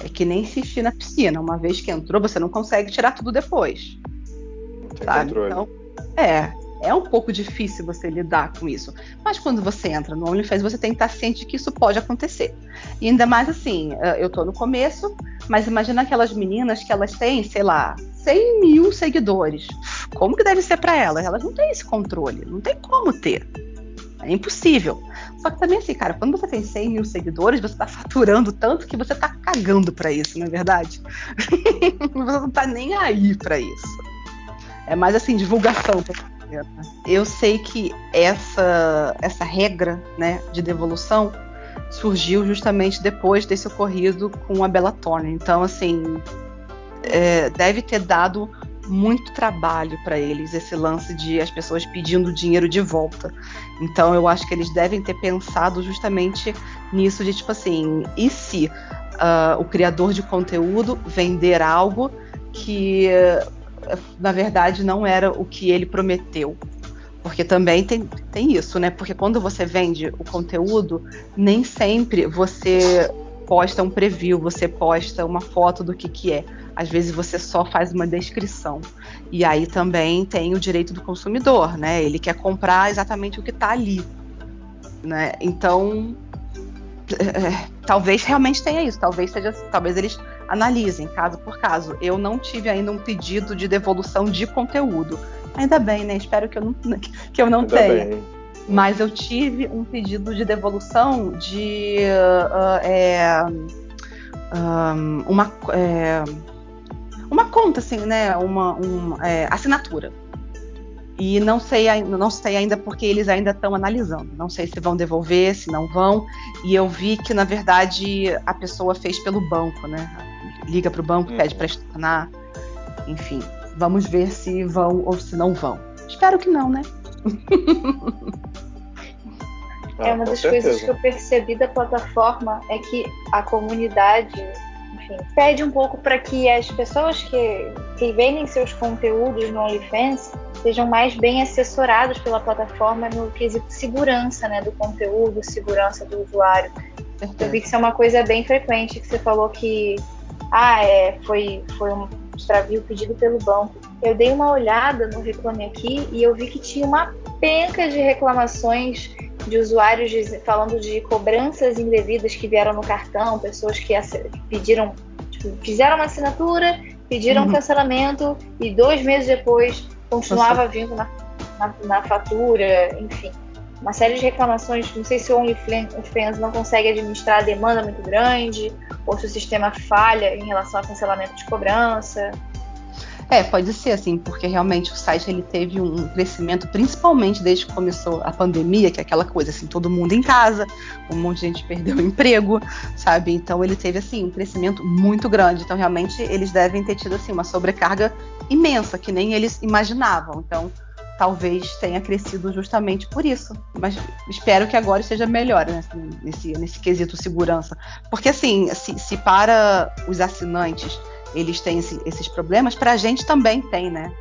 S3: É que nem insistir na piscina. Uma vez que entrou, você não consegue tirar tudo depois.
S1: Tem sabe? Controle.
S3: Então, é. É um pouco difícil você lidar com isso. Mas quando você entra no OnlyFans, você tem que estar ciente que isso pode acontecer. E ainda mais assim, eh, eu tô no começo, mas imagina aquelas meninas que elas têm, sei lá, 100 mil seguidores. Como que deve ser para elas? Elas não têm esse controle, não tem como ter. É impossível. Só que também assim, cara, quando você tem 100 mil seguidores, você tá faturando tanto que você tá cagando para isso, não é verdade? você não tá nem aí para isso. É mais assim, divulgação. Eu sei que essa, essa regra né, de devolução surgiu justamente depois desse ocorrido com a Bella Thorne. Então, assim, é, deve ter dado muito trabalho para eles esse lance de as pessoas pedindo dinheiro de volta. Então eu acho que eles devem ter pensado justamente nisso de tipo assim, e se uh, o criador de conteúdo vender algo que na verdade não era o que ele prometeu? Porque também tem, tem isso, né? Porque quando você vende o conteúdo, nem sempre você posta um preview, você posta uma foto do que, que é. Às vezes você só faz uma descrição. E aí também tem o direito do consumidor, né? Ele quer comprar exatamente o que está ali. Né? Então, é, talvez realmente tenha isso. Talvez seja, talvez eles analisem caso por caso. Eu não tive ainda um pedido de devolução de conteúdo. Ainda bem, né? Espero que eu não, que eu não tenha. Bem. Mas eu tive um pedido de devolução de uh, é, um, uma. É, uma conta, assim, né? Uma, uma é, assinatura. E não sei, não sei ainda porque eles ainda estão analisando. Não sei se vão devolver, se não vão. E eu vi que, na verdade, a pessoa fez pelo banco, né? Liga para o banco, pede para estornar. Enfim, vamos ver se vão ou se não vão. Espero que não, né?
S2: é uma das certeza. coisas que eu percebi da plataforma é que a comunidade enfim, pede um pouco para que as pessoas que, que vendem seus conteúdos no OnlyFans sejam mais bem assessorados pela plataforma no quesito segurança né, do conteúdo, segurança do usuário. Eu vi que isso é uma coisa bem frequente, que você falou que ah, é, foi, foi um extravio pedido pelo banco. eu dei uma olhada no Reclame Aqui e eu vi que tinha uma penca de reclamações de usuários de, falando de cobranças indevidas que vieram no cartão, pessoas que pediram, tipo, fizeram uma assinatura, pediram uhum. um cancelamento e dois meses depois continuava Nossa. vindo na, na, na, fatura, enfim. Uma série de reclamações, não sei se o OnlyFans não consegue administrar a demanda muito grande, ou se o sistema falha em relação ao cancelamento de cobrança.
S3: É, pode ser assim, porque realmente o site ele teve um crescimento, principalmente desde que começou a pandemia, que é aquela coisa assim, todo mundo em casa, um monte de gente perdeu o emprego, sabe? Então ele teve assim um crescimento muito grande. Então realmente eles devem ter tido assim uma sobrecarga imensa, que nem eles imaginavam. Então talvez tenha crescido justamente por isso. Mas espero que agora esteja melhor né, nesse, nesse quesito segurança. Porque assim, se, se para os assinantes eles têm esse, esses problemas, para a gente também tem, né?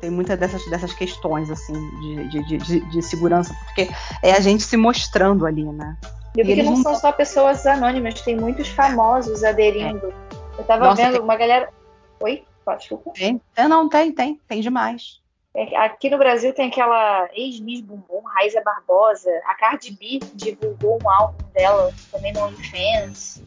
S3: Tem muitas dessas, dessas questões, assim, de, de, de, de, segurança, porque é a gente se mostrando ali, né?
S2: E, porque não, não são só pessoas anônimas, tem muitos famosos aderindo. É. Eu tava Nossa, vendo tem... uma galera. Oi? Pode, desculpa.
S3: Tem? É, não, tem, tem, tem demais.
S2: É, aqui no Brasil tem aquela ex-Miss Bumbum, Raíza Barbosa. A Cardi B divulgou um álbum dela também no OnlyFans.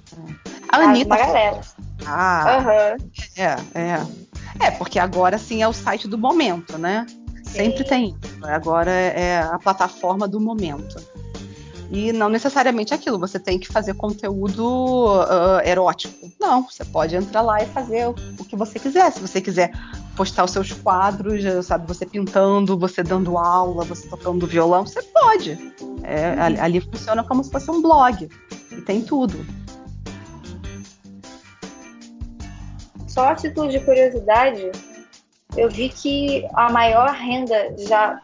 S3: A Anitta. Uma
S2: galera.
S3: Ah, uhum. é, é. É, porque agora sim é o site do momento, né? Sim. Sempre tem. Agora é a plataforma do momento. E não necessariamente aquilo, você tem que fazer conteúdo uh, erótico. Não, você pode entrar lá e fazer o, o, que você quiser. Se você quiser postar os seus quadros, sabe, você pintando, você dando aula, você tocando violão, você pode. É, ali, ali funciona como se fosse um blog. E tem tudo.
S2: Só a título de curiosidade, eu vi que a maior renda já.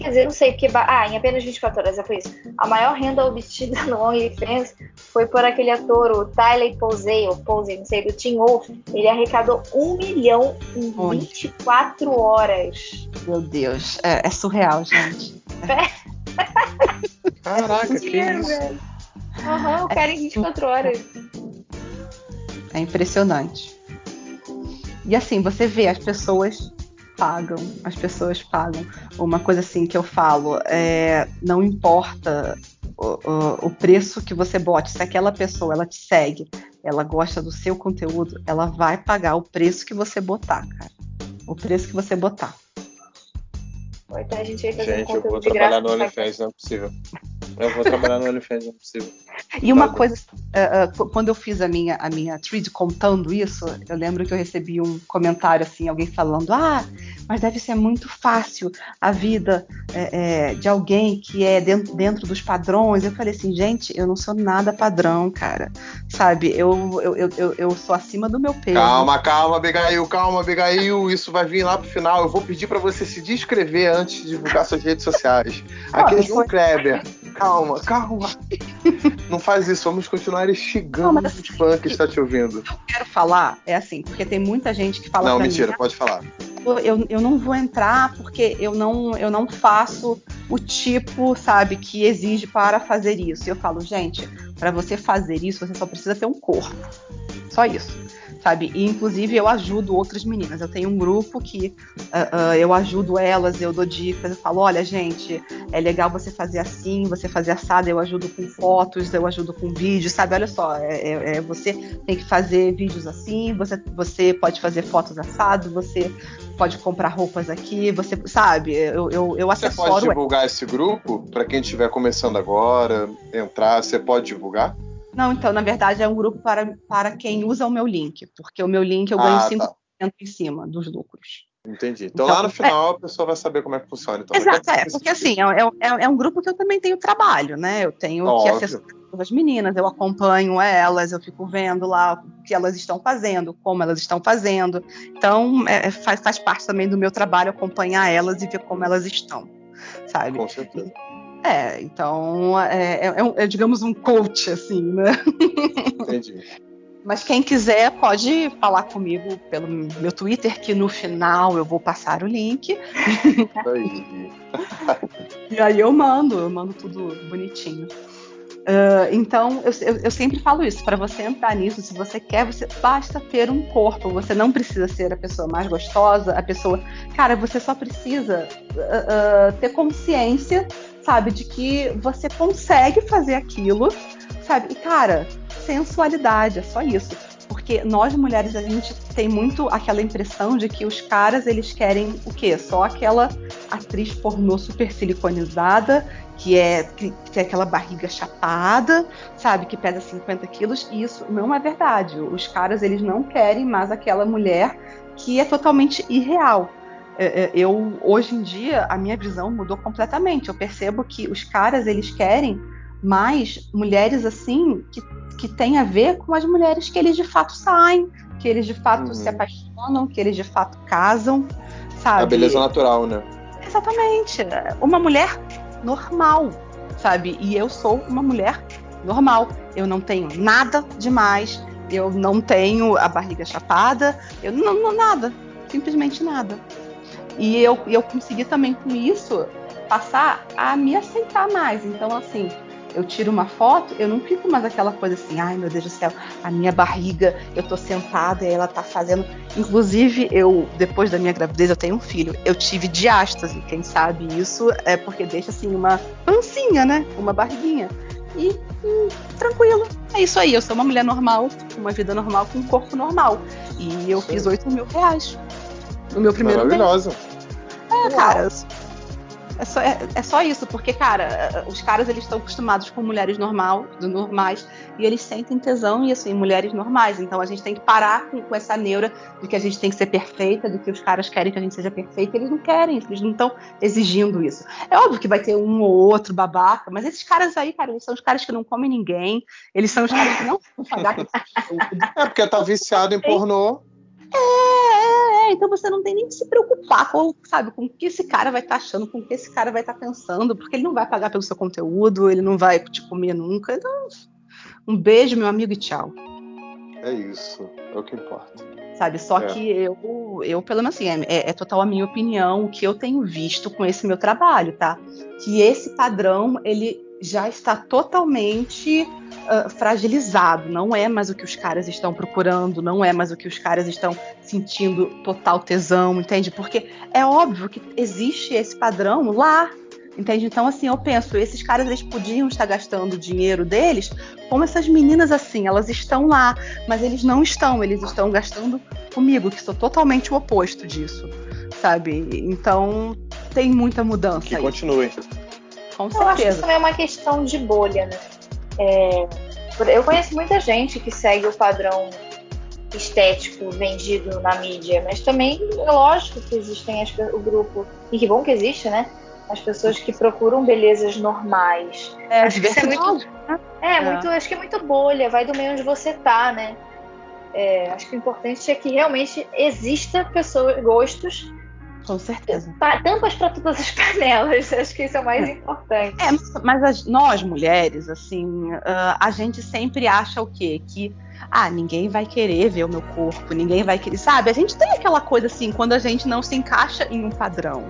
S2: Quer dizer, não sei, porque. Ah, em apenas 24 horas, é por isso. A maior renda obtida no OnlyFans foi por aquele ator, o Tyler Posey, ou Posey, não sei, do Teen Wolf. Ele arrecadou um milhão em Oi. 24 horas.
S3: Meu Deus, é, é surreal, gente.
S1: É. Caraca, é que isso?
S2: Aham, uhum, o cara em 24 horas.
S3: É impressionante. E assim, você vê, as pessoas pagam, as pessoas pagam. Uma coisa assim que eu falo, é, não importa o, o, o, preço que você bote, se aquela pessoa ela te segue, ela gosta do seu conteúdo, ela vai pagar o preço que você botar, cara. O preço que você botar.
S2: Então a gente vai fazer
S1: gente,
S2: um
S1: eu vou trabalhar no OnlyFans, não é possível. Eu vou trabalhar no OnlyFans, não é possível.
S3: E uma coisa, uh, uh, quando eu fiz a minha, a minha thread contando isso, eu lembro que eu recebi um comentário assim, alguém falando, ah, mas deve ser muito fácil a vida é, é, de alguém que é dentro, dentro dos padrões. Eu falei assim, gente, eu não sou nada padrão, cara. Sabe, eu, eu, eu, eu sou acima do meu peso.
S1: Calma, calma, Abigail, calma, Abigail. Isso vai vir lá pro final. Eu vou pedir para você se descrever antes de divulgar suas redes sociais. Aqui é João Kleber. Calma, calma. Não faz isso, vamos continuar instigando os fãs que está te ouvindo.
S3: Eu quero falar, é assim, porque tem muita gente que fala.
S1: Não, mentira, mim, pode falar.
S3: Eu, eu não vou entrar porque eu não, eu não faço o tipo, sabe, que exige para fazer isso. E eu falo, gente, para você fazer isso, você só precisa ter um corpo. Só isso sabe? E inclusive eu ajudo outras meninas. Eu tenho um grupo que uh, uh, eu ajudo elas, eu dou dicas, eu falo, olha, gente, é legal você fazer assim, você fazer assado, eu ajudo com fotos, eu ajudo com vídeos, sabe? Olha só, é, é, é você tem que fazer vídeos assim, você, você pode fazer fotos assado, você pode comprar roupas aqui, você sabe, eu, eu, eu.
S1: Você pode divulgar esse grupo para quem estiver começando agora, entrar, você pode divulgar?
S3: Não, então, na verdade, é um grupo para, para quem usa o meu link, porque o meu link eu ganho ah, 5% tá. em cima dos lucros.
S1: Entendi. Então, então, lá no é final é... a pessoa vai saber como é que funciona. Então,
S3: Exato, é, porque assim, é, é, é, um grupo que eu também tenho trabalho, né? Eu tenho Óbvio. que acessar as meninas, eu acompanho elas, eu fico vendo lá o que elas estão fazendo, como elas estão fazendo. Então, é, faz, faz parte também do meu trabalho acompanhar elas e ver como elas estão, sabe?
S1: Com certeza.
S3: É, então é, é, é, é, digamos um coach, assim, né?
S1: Entendi.
S3: Mas quem quiser pode falar comigo pelo meu Twitter, que no final eu vou passar o link. E aí eu mando, eu mando tudo bonitinho. Uh, então, eu, eu, eu, sempre falo isso: para você entrar nisso, se você quer, você basta ter um corpo. Você não precisa ser a pessoa mais gostosa, a pessoa. Cara, você só precisa uh, uh, ter consciência, sabe, de que você consegue fazer aquilo, sabe? E, cara, sensualidade, é só isso. Porque nós mulheres, a gente tem muito aquela impressão de que os caras, eles querem o quê? Só aquela atriz pornô super siliconizada, que é, que tem aquela barriga chapada, sabe? Que pesa 50 quilos. E isso não é verdade. Os caras, eles não querem mais aquela mulher que é totalmente irreal. É, é, eu, hoje em dia, a minha visão mudou completamente. Eu percebo que os caras, eles querem mais mulheres assim que que tem a ver com as mulheres que eles de fato saem, que eles de fato uhum. se apaixonam, que eles de fato casam, sabe?
S1: A beleza natural, né?
S3: Exatamente. Uma mulher normal, sabe? E eu sou uma mulher normal. Eu não tenho nada demais, eu não tenho a barriga chapada, eu não, não nada, simplesmente nada. E eu, eu consegui também com isso passar a me aceitar mais. Então, assim, eu tiro uma foto, eu não fico mais aquela coisa assim, ai meu Deus do céu, a minha barriga, eu tô sentada e ela tá fazendo. Inclusive, eu, depois da minha gravidez, eu tenho um filho. Eu tive diástase, quem sabe isso é porque deixa assim uma pancinha, né? Uma barriguinha. E hum, tranquilo. É isso aí, eu sou uma mulher normal, com uma vida normal, com um corpo normal. E eu Sim. fiz 8 mil reais no meu primeiro
S1: Maravilhosa.
S3: É, cara, é só, é, é só isso, porque, cara, os caras eles estão acostumados com mulheres normal, normais e eles sentem tesão e assim, mulheres normais. Então a gente tem que parar com, com, essa neura de que a gente tem que ser perfeita, de que os caras querem que a gente seja perfeita. Eles não querem, eles não estão exigindo isso. É óbvio que vai ter um ou outro babaca, mas esses caras aí, cara, eles são os caras que não comem ninguém, eles são os caras que não
S1: é porque tá viciado em pornô.
S3: É, é, então você não tem nem que se preocupar com, sabe, com o que esse cara vai estar tá achando, com o que esse cara vai estar tá pensando, porque ele não vai pagar pelo seu conteúdo, ele não vai te comer nunca. Então, um beijo, meu amigo, e tchau.
S1: É isso, é o que importa.
S3: Sabe, só é. que eu, eu, pelo menos assim, é, é, é total a minha opinião, o que eu tenho visto com esse meu trabalho, tá? Que esse padrão, ele já está totalmente uh, fragilizado. Não é mais o que os caras estão procurando, não é mais o que os caras estão sentindo total tesão, entende? Porque é óbvio que existe esse padrão lá. Entende? Então, assim, eu penso, esses caras eles podiam estar gastando o dinheiro deles como essas meninas assim, elas estão lá, mas eles não estão, eles estão gastando comigo, que sou totalmente o oposto disso, sabe? Então, tem muita mudança.
S1: Que aí. continue
S2: com eu certeza. Eu acho que isso também é uma questão de bolha, né? É, eu conheço muita gente que segue o padrão estético vendido na mídia, mas também é lógico que existem as, o grupo, e que bom que existe, né? As pessoas que procuram belezas normais.
S3: É, acho que isso é muito.
S2: É, é, muito, acho que é muito bolha, vai do meio onde você tá, né? É, acho que o importante é que realmente exista pessoas, gostos
S3: com certeza.
S2: Tampas para todas as panelas, acho que isso é o mais é. importante. É,
S3: mas as, nós mulheres, assim, uh, a gente sempre acha o quê? Que ah, ninguém vai querer ver o meu corpo, ninguém vai querer, sabe? A gente tem aquela coisa assim, quando a gente não se encaixa em um padrão.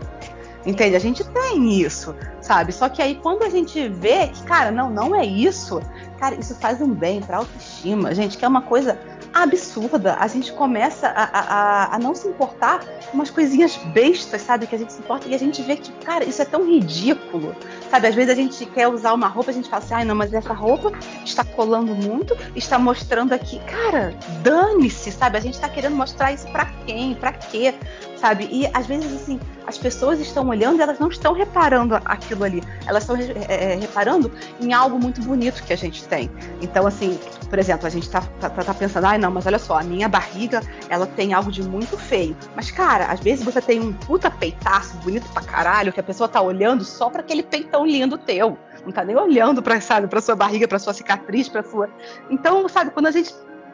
S3: Entende? A gente tem isso, sabe? Só que aí quando a gente vê que, cara, não, não é isso, cara, isso faz um bem pra autoestima, gente, que é uma coisa absurda. A gente começa a, a, a, não se importar umas coisinhas bestas, sabe? Que a gente se importa e a gente vê que, cara, isso é tão ridículo, sabe? Às vezes a gente quer usar uma roupa, a gente fala assim, ai, não, mas essa roupa está colando muito, está mostrando aqui. Cara, dane-se, sabe? A gente está querendo mostrar isso para quem? Para quê? Sabe? E às vezes, assim, as pessoas estão olhando e elas não estão reparando aquilo ali. Elas estão é, reparando em algo muito bonito que a gente tem. Então, assim, por exemplo, a gente tá, tá, tá pensando, ai não, mas olha só, a minha barriga, ela tem algo de muito feio. Mas, cara, às vezes você tem um puta peitaço bonito pra caralho, que a pessoa tá olhando só para aquele peitão lindo teu. Não tá nem olhando pra, sabe, pra sua barriga, pra sua cicatriz, pra sua. Então, sabe, quando a gente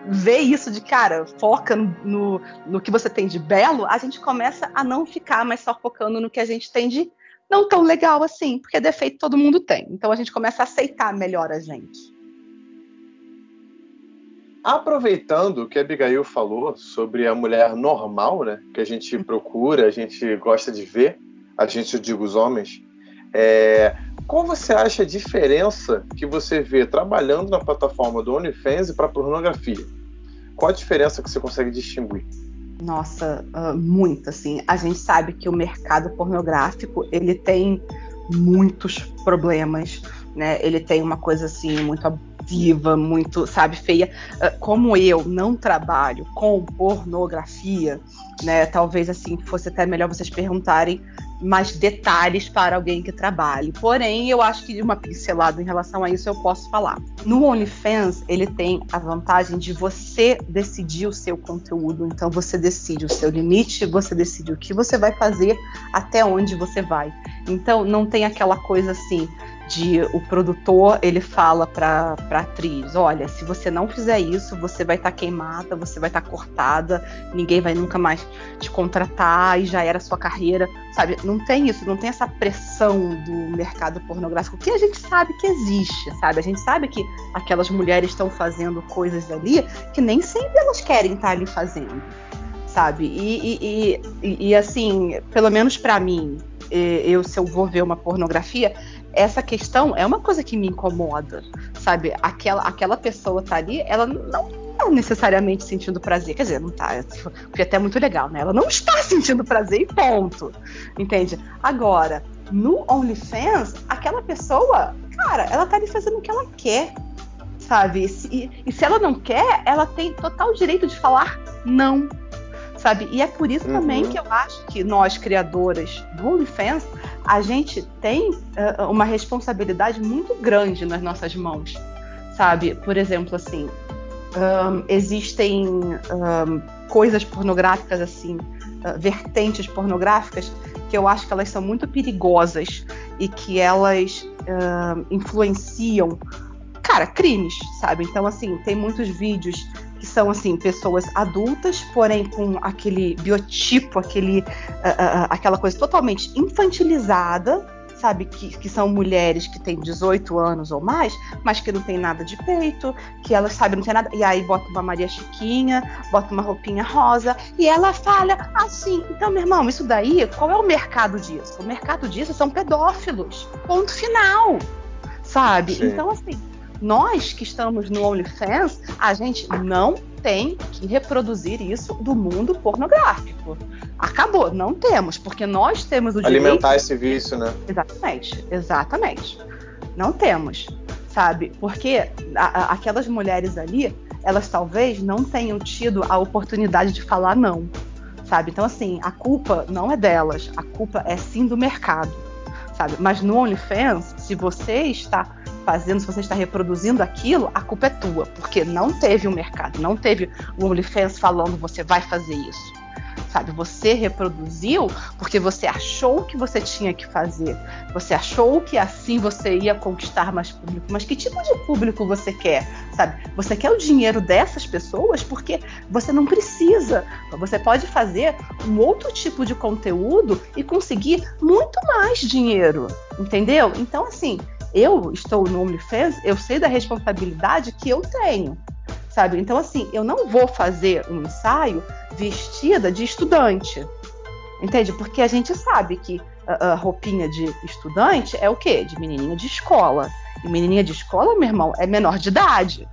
S3: vê isso de cara, foca no, no, no, que você tem de belo, a gente começa a não ficar mais só focando no que a gente tem de não tão legal assim, porque defeito todo mundo tem. Então a gente começa a aceitar melhor a gente.
S1: Aproveitando o que a Abigail falou sobre a mulher normal, né, que a gente procura, a gente gosta de ver, a gente, eu digo os homens, é, qual você acha a diferença que você vê trabalhando na plataforma do OnlyFans para pornografia? Qual a diferença que você consegue distinguir?
S3: Nossa, uh, muito assim. A gente sabe que o mercado pornográfico ele tem muitos problemas, né? Ele tem uma coisa assim muito abusiva, muito, sabe, feia. Uh, como eu não trabalho com pornografia, né? Talvez assim fosse até melhor vocês perguntarem mais detalhes para alguém que trabalhe. Porém, eu acho que uma pincelada em relação a isso eu posso falar. No OnlyFans, ele tem a vantagem de você decidir o seu conteúdo. Então, você decide o seu limite, você decide o que você vai fazer, até onde você vai. Então, não tem aquela coisa assim, de o produtor ele fala para atriz, olha, se você não fizer isso, você vai estar tá queimada, você vai estar tá cortada, ninguém vai nunca mais te contratar e já era sua carreira, sabe? Não tem isso, não tem essa pressão do mercado pornográfico que a gente sabe que existe, sabe? A gente sabe que aquelas mulheres estão fazendo coisas ali que nem sempre elas querem estar tá ali fazendo, sabe? E, e, e, e assim, pelo menos para mim, eu se eu vou ver uma pornografia, essa questão é uma coisa que me incomoda, sabe? Aquela, aquela pessoa tá ali, ela não tá necessariamente sentindo prazer. Quer dizer, não tá. Porque até é muito legal, né? Ela não está sentindo prazer e ponto. Entende? Agora, no OnlyFans, aquela pessoa, cara, ela tá ali fazendo o que ela quer. Sabe? E, e se ela não quer, ela tem total direito de falar não sabe? E é por isso uhum. também que eu acho que nós, criadoras do OnlyFans, a gente tem uh, uma responsabilidade muito grande nas nossas mãos, sabe? Por exemplo, assim, um, existem um, coisas pornográficas, assim, uh, vertentes pornográficas, que eu acho que elas são muito perigosas e que elas uh, influenciam, cara, crimes, sabe? Então, assim, tem muitos vídeos que são assim pessoas adultas, porém com aquele biotipo, aquele, uh, uh, aquela coisa totalmente infantilizada, sabe que, que são mulheres que têm 18 anos ou mais, mas que não tem nada de peito, que elas sabem não tem nada, e aí bota uma Maria Chiquinha, bota uma roupinha rosa e ela fala assim. Então, meu irmão, isso daí, qual é o mercado disso? O mercado disso são pedófilos. Ponto final. Sabe? Sim. Então, assim, nós que estamos no OnlyFans, a gente não tem que reproduzir isso do mundo pornográfico. Acabou, não temos, porque nós temos o
S1: direito. Alimentar esse vício, né?
S3: Exatamente, exatamente. Não temos, sabe? Porque a, a, aquelas mulheres ali, elas talvez não tenham tido a oportunidade de falar não, sabe? Então, assim, a culpa não é delas, a culpa é sim do mercado, sabe? Mas no OnlyFans, se você está fazendo, se você está reproduzindo aquilo, a culpa é tua, porque não teve um mercado, não teve o OnlyFans falando você vai fazer isso. Sabe, você reproduziu porque você achou que você tinha que fazer. Você achou que assim você ia conquistar mais público. Mas que tipo de público você quer? Sabe? Você quer o dinheiro dessas pessoas porque você não precisa. Você pode fazer um outro tipo de conteúdo e conseguir muito mais dinheiro. Entendeu? Então, assim, eu estou no OnlyFans, eu sei da responsabilidade que eu tenho, sabe? Então, assim, eu não vou fazer um ensaio vestida de estudante, entende? Porque a gente sabe que a, roupinha de estudante é o quê? De menininha de escola. E menininha de escola, meu irmão, é menor de idade,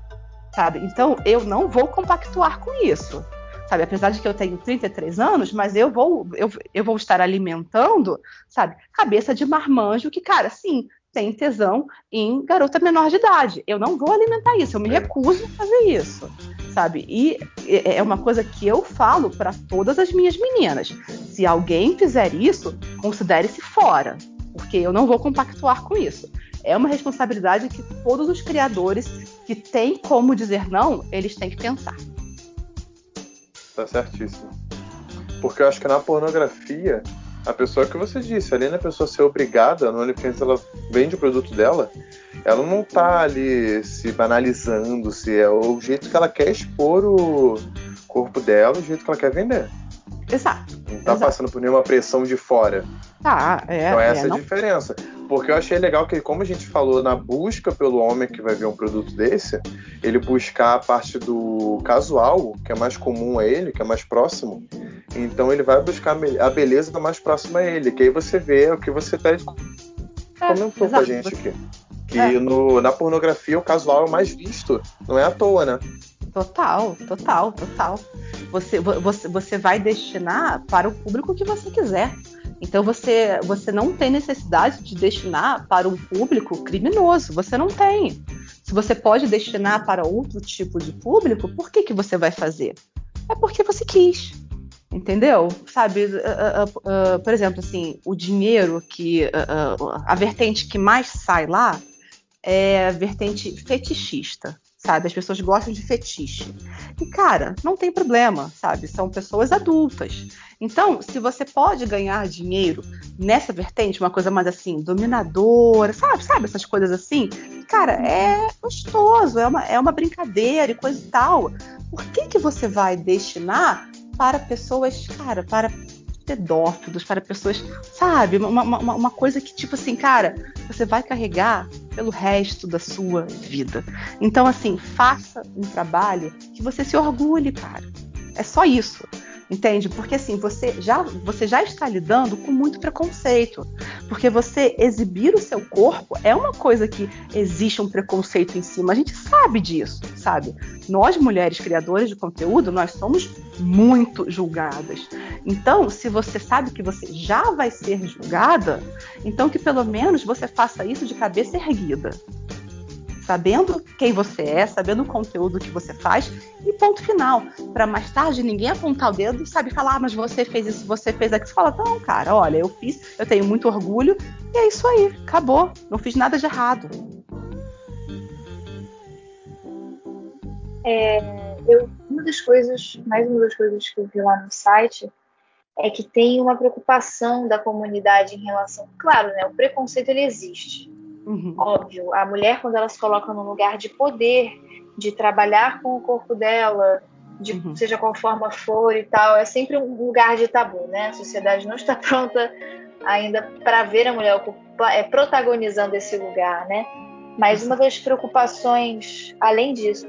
S3: sabe? Então, eu não vou compactuar com isso. Sabe, apesar de que eu tenho 33 anos, mas eu vou, eu, eu vou estar alimentando, sabe, cabeça de marmanjo que, cara, sim, tem tesão em garota menor de idade. Eu não vou alimentar isso, eu me recuso a fazer isso, sabe? E é uma coisa que eu falo para todas as minhas meninas. Se alguém fizer isso, considere-se fora, porque eu não vou compactuar com isso. É uma responsabilidade que todos os criadores que têm como dizer não, eles têm que pensar.
S1: Tá certíssimo. Porque eu acho que na pornografia a pessoa que você disse, além da pessoa ser obrigada, no OnlyFans ela vende o produto dela, ela não tá ali se banalizando, se é o jeito que ela quer expor o corpo dela, o jeito que ela quer vender.
S3: Exato.
S1: Não tá
S3: exato.
S1: passando por nenhuma pressão de fora.
S3: Tá, é.
S1: Então essa
S3: é,
S1: é a diferença. Porque eu achei legal que, como a gente falou, na busca pelo homem que vai ver um produto desse, ele buscar a parte do casual, que é mais comum a ele, que é mais próximo. Então ele vai buscar a beleza mais próxima a ele, que aí você vê o que você pede. é, comentou exato. com a gente aqui. Que é. no, na pornografia o casual é o mais visto. Não é à toa, né?
S3: Total, total, total. Você, você, você vai destinar para o público que você quiser. Então você, você não tem necessidade de destinar para um público criminoso. Você não tem. Se você pode destinar para outro tipo de público, por que, que você vai fazer? É porque você quis. Entendeu? Sabe, uh, uh, uh, por exemplo, assim, o dinheiro que. a vertente que mais sai lá é a vertente fetichista sabe? As pessoas gostam de fetiche. E, cara, não tem problema, sabe? São pessoas adultas. Então, se você pode ganhar dinheiro nessa vertente, uma coisa mais assim, dominadora, sabe? Sabe essas coisas assim? Cara, é gostoso, é uma, é uma brincadeira e coisa e tal. Por que, que você vai destinar para pessoas, cara, para pedófilos, para pessoas, sabe? Uma, uma, uma, coisa que, tipo assim, cara, você vai carregar pelo resto da sua vida. Então, assim, faça um trabalho que você se orgulhe, cara. É só isso. Entende? Porque assim, você já, você já está lidando com muito preconceito. Porque você exibir o seu corpo é uma coisa que existe um preconceito em cima. A gente sabe disso, sabe? Nós, mulheres criadoras de conteúdo, nós somos muito julgadas. Então, se você sabe que você já vai ser julgada, então que pelo menos você faça isso de cabeça erguida sabendo quem você é, sabendo o conteúdo que você faz e ponto final. Para mais tarde ninguém apontar o dedo e sabe falar, ah, mas você fez isso, você fez aquilo. Você fala, não, cara, olha, eu fiz, eu tenho muito orgulho e é isso aí, acabou, não fiz nada de errado.
S2: É, eu, uma das coisas, mais uma das coisas que eu vi lá no site é que tem uma preocupação da comunidade em relação, claro, né, o preconceito ele existe, Uhum. Óbvio, a mulher, quando ela se coloca num lugar de poder, de trabalhar com o corpo dela, de uhum. seja qual forma for e tal, é sempre um lugar de tabu, né? A sociedade não está pronta ainda para ver a mulher é, protagonizando esse lugar, né? Mas uma das preocupações, além disso,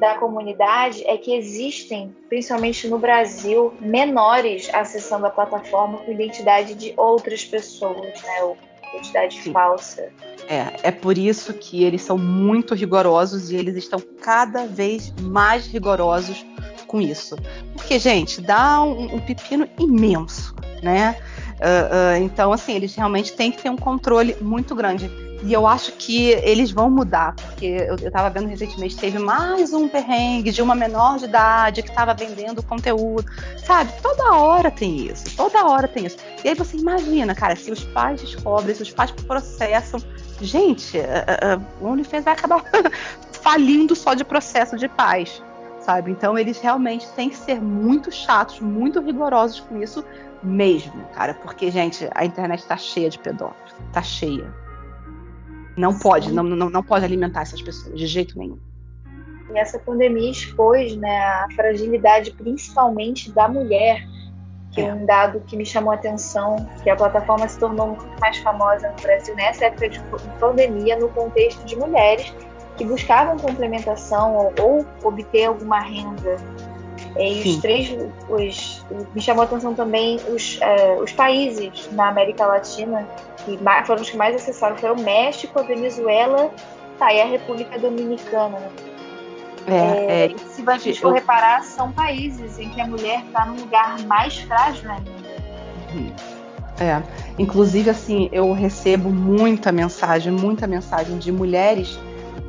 S2: da comunidade é que existem, principalmente no Brasil, menores acessando a plataforma com identidade de outras pessoas, né? Identidade Sim. falsa.
S3: É, é por isso que eles são muito rigorosos e eles estão cada vez mais rigorosos com isso. Porque, gente, dá um, um pepino imenso, né? Uh, uh, então, assim, eles realmente têm que ter um controle muito grande. E eu acho que eles vão mudar, porque eu, eu tava vendo recentemente, teve mais um perrengue de uma menor de idade que estava vendendo conteúdo, sabe? Toda hora tem isso, toda hora tem isso. E aí você imagina, cara, se os pais descobrem, se os pais processam, gente, uh, uh, o OnlyFans vai acabar falindo só de processo de pais, sabe? Então eles realmente têm que ser muito chatos, muito rigorosos com isso mesmo, cara, porque, gente, a internet tá cheia de pedófilos, tá cheia. Não pode, não, não, não pode alimentar essas pessoas de jeito nenhum.
S2: E essa pandemia expôs né, a fragilidade principalmente da mulher, que é um dado que me chamou a atenção, que a plataforma se tornou muito mais famosa no Brasil nessa época de pandemia, no contexto de mulheres que buscavam complementação ou, ou obter alguma renda. E Sim. os três, os, me chamou a atenção também os, uh, os países na América Latina que foram os que mais acessaram foram o México, a Venezuela tá, e a República Dominicana. Né? É, é, é, se você for reparar, são países em que a mulher está num lugar mais frágil ainda. Uhum.
S3: É, inclusive assim, eu recebo muita mensagem, muita mensagem de mulheres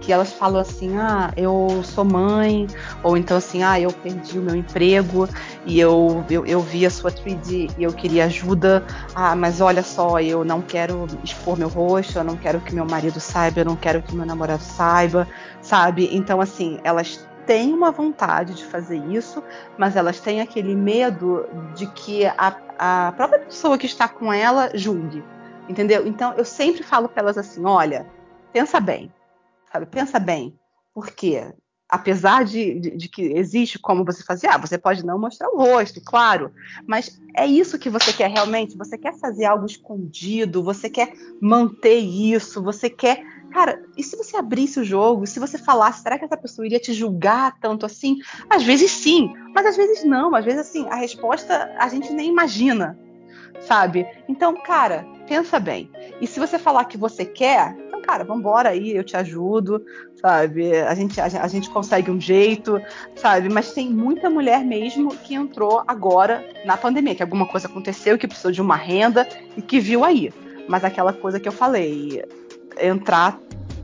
S3: que elas falam assim: ah, eu sou mãe, ou então assim, ah, eu perdi o meu emprego e eu, eu, eu vi a sua 3D e eu queria ajuda. Ah, mas olha só, eu não quero expor meu rosto, eu não quero que meu marido saiba, eu não quero que meu namorado saiba, sabe? Então, assim, elas têm uma vontade de fazer isso, mas elas têm aquele medo de que a, a própria pessoa que está com ela julgue. Entendeu? Então eu sempre falo para elas assim: olha, pensa bem, Sabe? Pensa bem, porque apesar de, de, de, que existe como você fazer, ah, você pode não mostrar o rosto, claro, mas é isso que você quer realmente? Você quer fazer algo escondido, você quer manter isso, você quer. Cara, e se você abrisse o jogo, se você falasse, será que essa pessoa iria te julgar tanto assim? Às vezes sim, mas às vezes não, às vezes assim, a resposta a gente nem imagina sabe? Então, cara, pensa bem. E se você falar que você quer, cara, vambora aí, eu te ajudo, sabe? A gente, a, a, gente consegue um jeito, sabe? Mas tem muita mulher mesmo que entrou agora na pandemia, que alguma coisa aconteceu, que precisou de uma renda e que viu aí. Mas aquela coisa que eu falei, entrar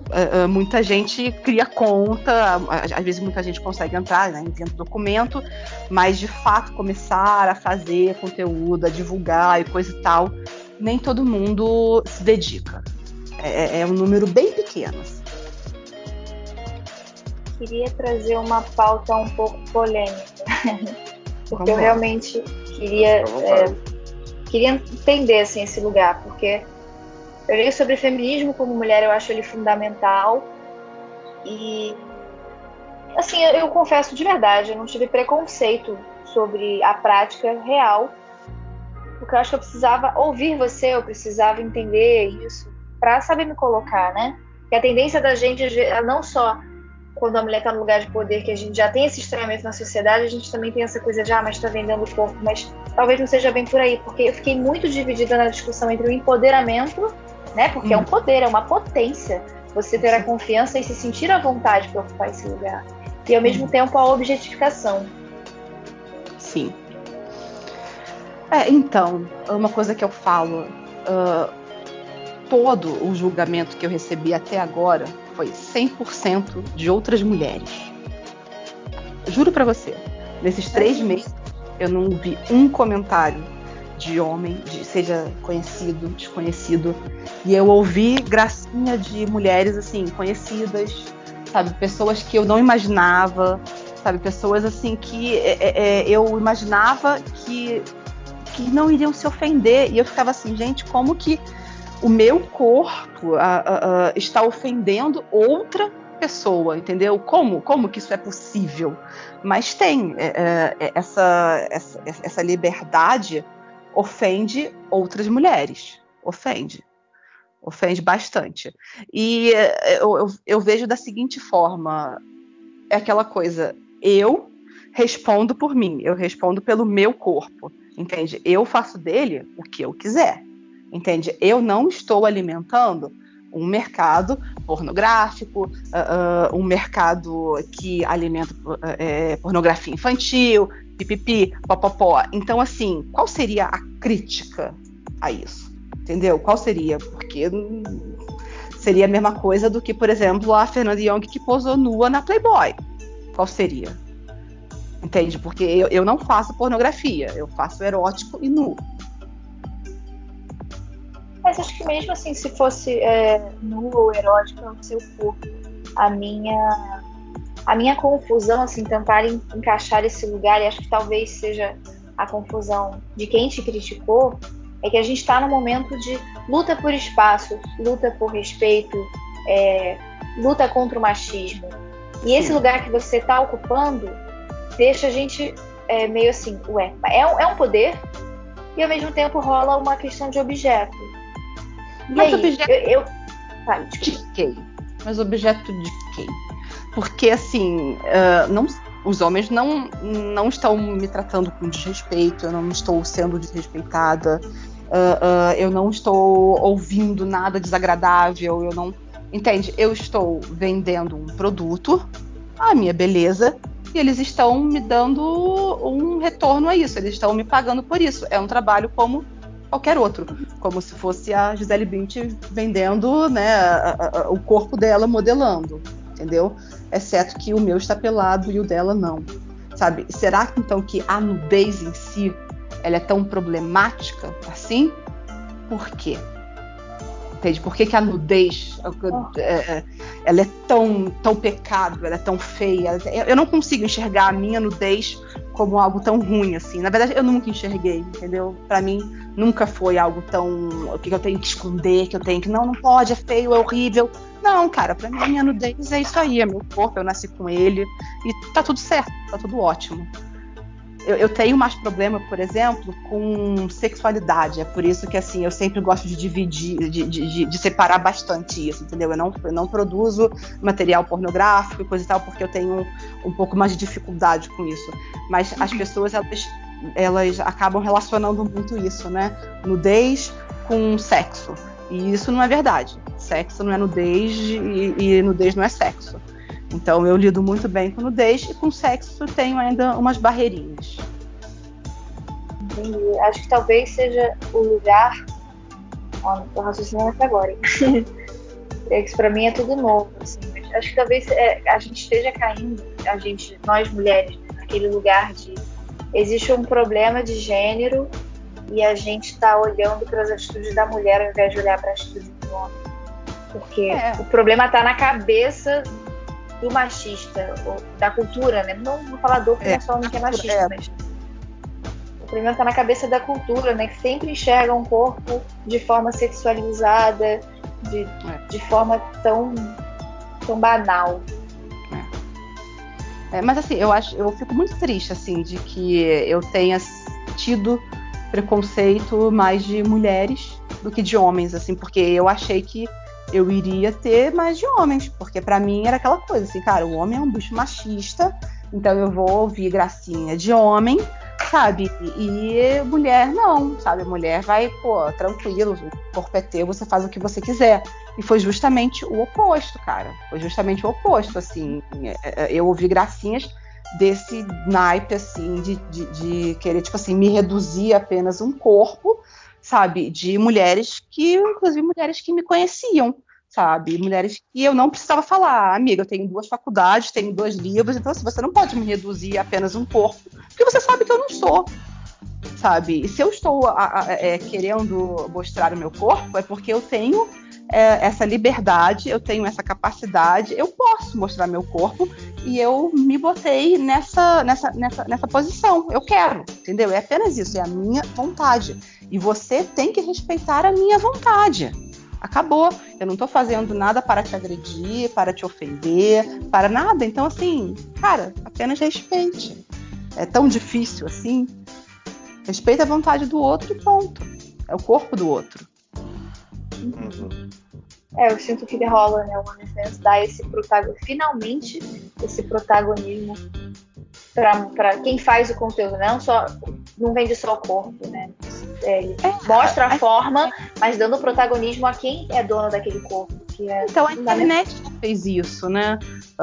S3: Uh, muita gente cria conta, às vezes muita gente consegue entrar, né, enviando documento, mas de fato começar a fazer conteúdo, a divulgar e coisa e tal, nem todo mundo se dedica. É, é, é um número bem pequeno.
S2: Queria trazer uma pauta um pouco polêmica, porque eu realmente queria, é, queria entender assim, esse lugar, porque eu leio sobre feminismo como mulher, eu acho ele fundamental. E assim, eu, eu confesso de verdade, eu não tive preconceito sobre a prática real, porque eu acho que eu precisava ouvir você, eu precisava entender isso para saber me colocar, né? Que a tendência da gente, não só quando a mulher está no lugar de poder, que a gente já tem esse estranhamento na sociedade, a gente também tem essa coisa de, ah, mas está vendendo o corpo, mas talvez não seja bem por aí, porque eu fiquei muito dividida na discussão entre o empoderamento né? Porque hum. é um hum. poder, é uma potência você ter a confiança e se sentir à vontade para ocupar esse lugar. E ao mesmo hum. tempo a objetificação.
S3: Sim. É, então, uma coisa que eu falo, uh, todo o julgamento que eu recebi até agora foi 100% de outras mulheres. Juro para você, nesses três meses eu não vi um comentário de homem, de, seja conhecido, desconhecido. E eu ouvi gracinha de mulheres assim, conhecidas, sabe, pessoas que eu não imaginava, sabe, pessoas assim que é, é, é, eu imaginava que, que não iriam se ofender. E eu ficava assim, gente, como que o meu corpo a, a, a, está ofendendo outra pessoa, entendeu? Como, como que isso é possível? Mas tem é, é, essa, essa, essa liberdade ofende outras mulheres. Ofende. Ofende bastante. E eu, eu, eu vejo da seguinte forma: é aquela coisa, eu respondo por mim, eu respondo pelo meu corpo, entende? Eu faço dele o que eu quiser, entende? Eu não estou alimentando um mercado pornográfico, uh, uh, um mercado que alimenta uh, pornografia infantil, pipipi, popopó. Então, assim, qual seria a crítica a isso? Entendeu? Qual seria? Porque seria a mesma coisa do que, por exemplo, a Fernanda Young que posou nua na Playboy. Qual seria? Entende? Porque eu, eu não faço pornografia, eu faço erótico e nu.
S2: Mas acho que mesmo assim, se fosse é, nu ou erótico, é o seu corpo. A minha a minha confusão, assim, tentar encaixar esse lugar, e acho que talvez seja a confusão de quem te criticou, é que a gente está no momento de luta por espaço, luta por respeito, é, luta contra o machismo. E esse lugar que você está ocupando deixa a gente é, meio assim, ué, é um, é um poder e ao mesmo tempo rola uma questão de objeto.
S3: E Mas aí, objeto eu, eu... Tá, de quem? Mas objeto de quem? porque assim, uh, não, os homens não, não estão me tratando com desrespeito, eu não estou sendo desrespeitada, uh, uh, eu não estou ouvindo nada desagradável, eu não. Entende? Eu estou vendendo um produto, a minha beleza, e eles estão me dando um retorno a isso, eles estão me pagando por isso. É um trabalho como qualquer outro, como se fosse a Gisele Bündchen vendendo né, a, a, o corpo dela modelando entendeu? Exceto que o meu está pelado e o dela não. Sabe? Será então que a nudez em si ela é tão problemática assim? Por quê? Entende? Por que, que a nudez é, é, ela é tão, tão pecado, ela é tão feia? Eu não consigo enxergar a minha nudez como algo tão ruim assim. Na verdade, eu nunca enxerguei, entendeu? Para mim, nunca foi algo tão. O que eu tenho que esconder, que eu tenho que. Não, não pode, é feio, é horrível. Não, cara, pra mim a minha nudez é isso aí, é meu corpo, eu nasci com ele e tá tudo certo, tá tudo ótimo. Eu, eu, tenho mais problema, por exemplo, com sexualidade. É por isso que assim eu sempre gosto de dividir, de, de, de, separar bastante isso, entendeu? Eu não, eu não produzo material pornográfico e coisa e tal, porque eu tenho um, um pouco mais de dificuldade com isso. Mas as pessoas elas elas acabam relacionando muito isso, né? Nudez com sexo. E isso não é verdade. Sexo não é nudez e, e nudez não é sexo. Então eu lido muito bem com nudez e com sexo tenho ainda umas barreirinhas.
S2: Entendi. Acho que talvez seja o lugar. Ó, tô raciocinando até agora. é que pra mim é tudo novo. Assim. Acho que talvez é, a gente esteja caindo, a gente, nós mulheres, naquele lugar de existe um problema de gênero e a gente está olhando para as atitudes da mulher ao invés de olhar para as atitudes do homem. Porque é. o problema está na cabeça do machista, da cultura, né? Não vou falar do porque é, é só que é machista, é. mas o problema está na cabeça da cultura, né? Que sempre enxerga um corpo de forma sexualizada, de, é. de forma tão, tão banal.
S3: É, mas assim, eu acho, eu fico muito triste assim de que eu tenha tido preconceito mais de mulheres do que de homens, assim, porque eu achei que eu iria ter mais de homens, porque para mim era aquela coisa assim, cara, o homem é um bicho machista, então eu vou ouvir gracinha de homem, sabe? E mulher não, sabe? Mulher vai, pô, tranquilo, o corpo é teu, você faz o que você quiser. E foi justamente o oposto, cara. Foi justamente o oposto, assim. É, é, eu ouvi gracinhas desse naipe, assim, de, de, de querer, tipo assim, me reduzir a apenas um corpo, sabe? De mulheres que, inclusive, mulheres que me conheciam sabe? Mulheres que eu não precisava falar, amiga, eu tenho duas faculdades, tenho dois livros, então assim, você não pode me reduzir a apenas um corpo, porque você sabe que eu não sou, sabe? E se eu estou a, a, é, querendo mostrar o meu corpo, é porque eu tenho é, essa liberdade, eu tenho essa capacidade, eu posso mostrar meu corpo e eu me botei nessa, nessa, nessa, nessa posição. Eu quero, entendeu? É apenas isso, é a minha vontade. E você tem que respeitar a minha vontade. Acabou. Eu não tô fazendo nada para te agredir, para te ofender, para nada. Então, assim, cara, apenas respeite. É tão difícil assim. Respeite a vontade do outro e ponto. É o corpo do outro.
S2: Uhum. É, eu sinto que rola, né? O OnlyFans dá esse protagonismo, finalmente, esse protagonismo para quem faz o conteúdo, não só não vende só o corpo, né? Ele é, mostra a é, forma, mas dando protagonismo a quem é dono daquele corpo. É
S3: então a internet fez isso, né?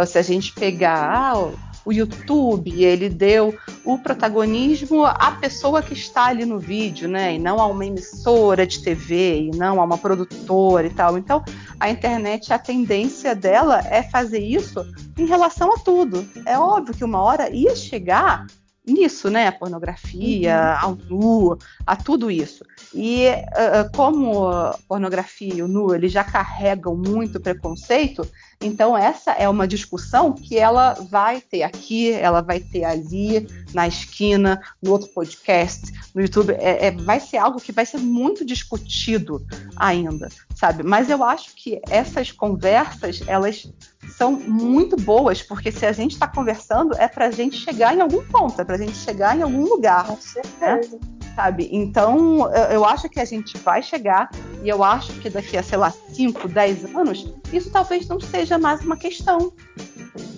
S3: Se a gente pegar ah, o YouTube, ele deu o protagonismo à pessoa que está ali no vídeo, né? E não a uma emissora de TV, e não a uma produtora e tal. Então, a internet, a tendência dela é fazer isso em relação a tudo. É óbvio que uma hora ia chegar nisso, né? A pornografia, uhum. ao nu, a tudo isso. E uh, como a pornografia e o nu eles já carregam muito preconceito, então essa é uma discussão que ela vai ter aqui, ela vai ter ali, na esquina, no outro podcast, no YouTube. É, é, vai ser algo que vai ser muito discutido ainda, sabe? Mas eu acho que essas conversas elas são muito boas, porque se a gente está conversando é para a gente chegar em algum ponto, é para a gente chegar em algum lugar. Com certeza. Né? Sabe? Então, eu acho que a gente vai chegar, e eu acho que daqui a, sei lá, 5, 10 anos, isso talvez não seja mais uma questão.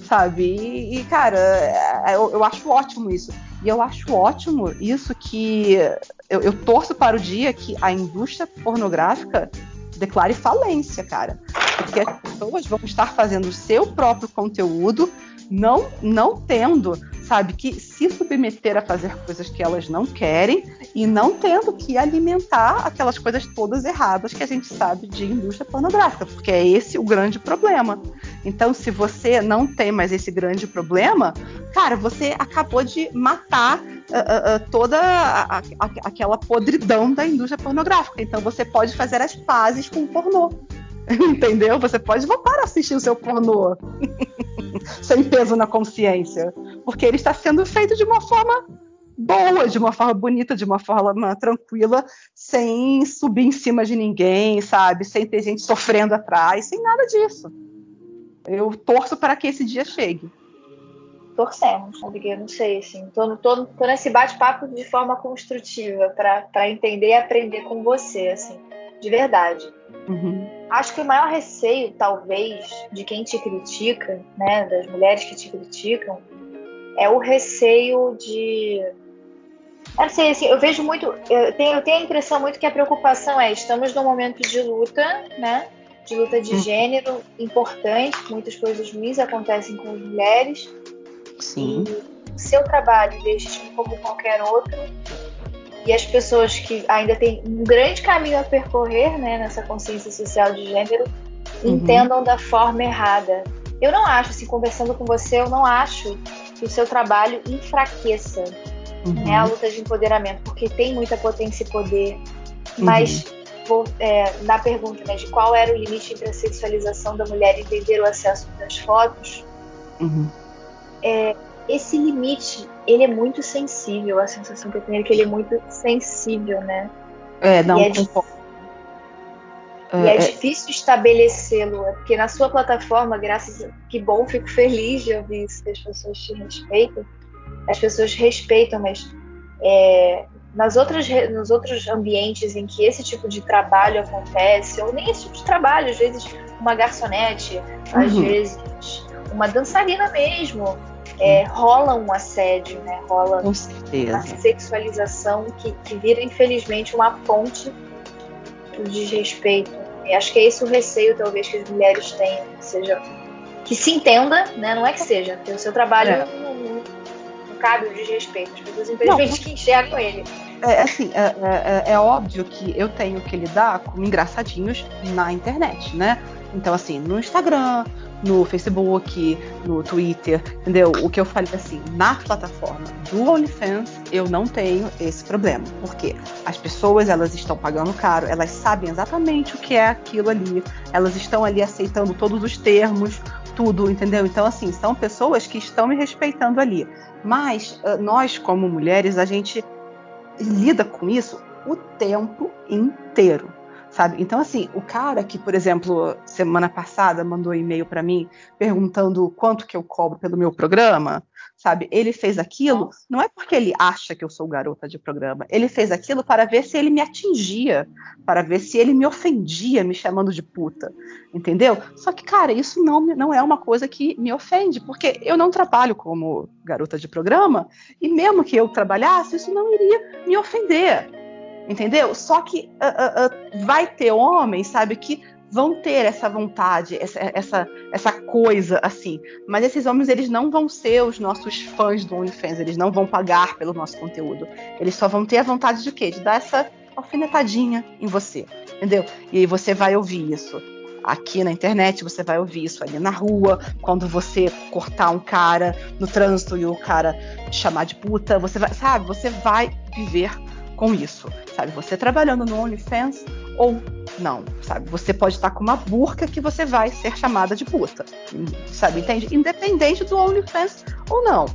S3: Sabe? E, e cara, é, eu, eu, acho ótimo isso. E eu acho ótimo isso que eu, eu torço para o dia que a indústria pornográfica declare falência, cara. Porque as pessoas vão estar fazendo o seu próprio conteúdo, não, não tendo, sabe, que se submeter a fazer coisas que elas não querem e não tendo que alimentar aquelas coisas todas erradas que a gente sabe de indústria pornográfica, porque é esse o grande problema. Então, se você não tem mais esse grande problema, cara, você acabou de matar uh, uh, toda a, a, aquela podridão da indústria pornográfica. Então, você pode fazer as pazes com o pornô. Entendeu? Você pode voltar a assistir o seu pornô sem peso na consciência, porque ele está sendo feito de uma forma boa, de uma forma bonita, de uma forma tranquila, sem subir em cima de ninguém, sabe? Sem ter gente sofrendo atrás, sem nada disso. Eu torço para que esse dia chegue.
S2: Torcemos, eu não sei, assim. Tô, tô, tô nesse bate-papo de forma construtiva para entender e aprender com você, assim, de verdade. Uhum. Acho que o maior receio, talvez, de quem te critica, né, das mulheres que te criticam, é o receio de Assim, assim, eu vejo muito, eu tenho, eu tenho a impressão muito que a preocupação é, estamos num momento de luta, né? De luta de hum. gênero importante, muitas coisas ruins acontecem com as mulheres.
S3: Sim.
S2: E seu trabalho, legítimo como qualquer outro, e as pessoas que ainda têm um grande caminho a percorrer, né, nessa consciência social de gênero, uhum. entendam da forma errada. Eu não acho, assim, conversando com você, eu não acho que o seu trabalho enfraqueça uhum. né, a luta de empoderamento, porque tem muita potência e poder. Mas uhum. vou, é, na pergunta né, de qual era o limite entre a sexualização da mulher e entender o acesso das fotos,
S3: uhum.
S2: é, esse limite ele é muito sensível. A sensação que eu tenho é que ele é muito sensível, né?
S3: É, não,
S2: e é, e é, é difícil estabelecê-lo, é porque na sua plataforma, graças a que bom, fico feliz de ouvir isso, que as pessoas te respeitam as pessoas respeitam, mas é, nas outras, nos outros ambientes em que esse tipo de trabalho acontece, ou nem esse tipo de trabalho, às vezes uma garçonete, uhum. às vezes uma dançarina mesmo, é, rola um assédio, né? rola uma sexualização que, que vira, infelizmente, uma ponte do desrespeito. E acho que é esse o receio, talvez, que as mulheres tenham, que seja que se entenda, né? Não é que seja, porque o seu trabalho é. não, cabe o desrespeito. As pessoas, infelizmente, que enxergam ele.
S3: É, assim, é, é, é, é, óbvio que eu tenho que lidar com engraçadinhos na internet, né? Então, assim, no Instagram, no Facebook, no Twitter, entendeu? O que eu falei assim, na plataforma do OnlyFans, eu não tenho esse problema. Porque as pessoas, elas estão pagando caro, elas sabem exatamente o que é aquilo ali, elas estão ali aceitando todos os termos, tudo, entendeu? Então, assim, são pessoas que estão me respeitando ali. Mas ah, nós, como mulheres, a gente lida com isso o tempo inteiro sabe? Então, assim, o cara que, por exemplo, semana passada mandou um e-mail para mim perguntando quanto que eu cobro pelo meu programa, sabe? Ele fez aquilo não é porque ele acha que eu sou garota de programa. Ele fez aquilo para ver se ele me atingia, para ver se ele me ofendia me chamando de puta, entendeu? Só que, cara, isso não, não é uma coisa que me ofende, porque eu não trabalho como garota de programa e mesmo que eu trabalhasse, isso não iria me ofender entendeu? Só que uh, uh, uh, vai ter homens, sabe, que vão ter essa vontade, essa, essa, essa coisa assim. Mas esses homens, eles não vão ser os nossos fãs do OnlyFans, eles não vão pagar pelo nosso conteúdo. Eles só vão ter a vontade de quê? De dar essa alfinetadinha em você, entendeu? E aí você vai ouvir isso. Aqui na internet você vai ouvir isso ali na rua, quando você cortar um cara no trânsito e o cara te chamar de puta, você vai, sabe, você vai viver com isso, sabe? Você trabalhando no OnlyFans ou não, sabe? Você pode estar com uma burca que você vai ser chamada de puta, sabe? Entende? Independente do OnlyFans ou não,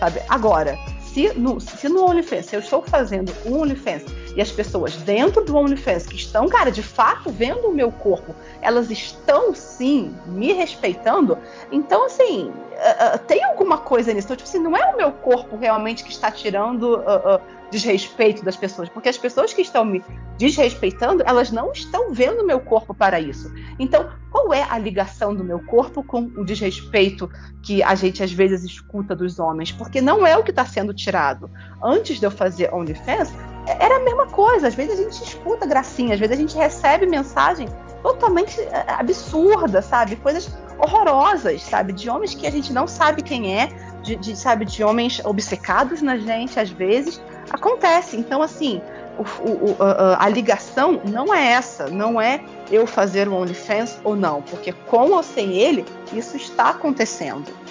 S3: sabe? Agora, se no, se no OnlyFans, se eu estou fazendo um OnlyFans e as pessoas dentro do OnlyFans que estão, cara, de fato vendo o meu corpo, elas estão sim me respeitando, então assim, uh, uh, tem alguma coisa nisso. Então, tipo assim, não é o meu corpo realmente que está tirando uh, desrespeito das pessoas, porque as pessoas que estão me desrespeitando, elas não estão vendo o meu corpo para isso. Então, qual é a ligação do meu corpo com o desrespeito que a gente às vezes escuta dos homens? Porque não é o que está sendo tirado. Antes de eu fazer OnlyFans, era a mesma coisa. Às vezes a gente escuta gracinha, às vezes a gente recebe mensagem totalmente é, absurda, sabe? Coisas horrorosas, sabe? De homens que a gente não sabe quem é, de, de, sabe, de homens obcecados na gente, às vezes, acontece. Então, assim, o, o, a, a, ligação não é essa, não é eu fazer o OnlyFans ou não, porque com ou sem ele, isso está acontecendo.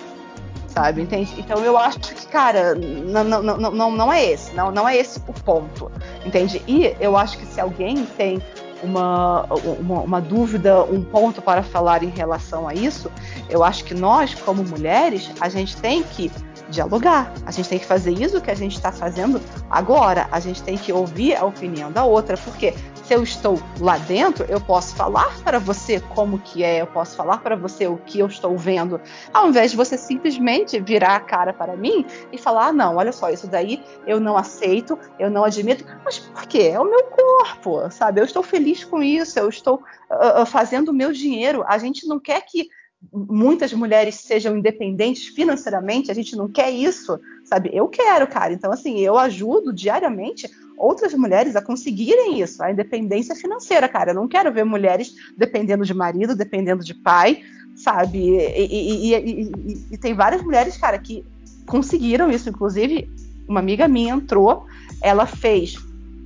S3: Sabe, entende? Então eu acho que, cara, não, não, não, não, é esse, não, não é esse o ponto, entende? E eu acho que se alguém tem uma, uma, uma, dúvida, um ponto para falar em relação a isso, eu acho que nós, como mulheres, a gente tem que dialogar. A gente tem que fazer isso que a gente está fazendo agora. A gente tem que ouvir a opinião da outra, porque se eu estou lá dentro, eu posso falar para você como que é, eu posso falar para você o que eu estou vendo, ao invés de você simplesmente virar a cara para mim e falar, ah, não, olha só, isso daí eu não aceito, eu não admito. Mas por quê? É o meu corpo, sabe? Eu estou feliz com isso, eu estou uh, fazendo o meu dinheiro. A gente não quer que muitas mulheres sejam independentes financeiramente, a gente não quer isso, sabe? Eu quero, cara. Então, assim, eu ajudo diariamente outras mulheres a conseguirem isso, a independência financeira, cara. Eu não quero ver mulheres dependendo de marido, dependendo de pai, sabe? E, e, e, e tem várias mulheres, cara, que conseguiram isso. Inclusive, uma amiga minha entrou, ela fez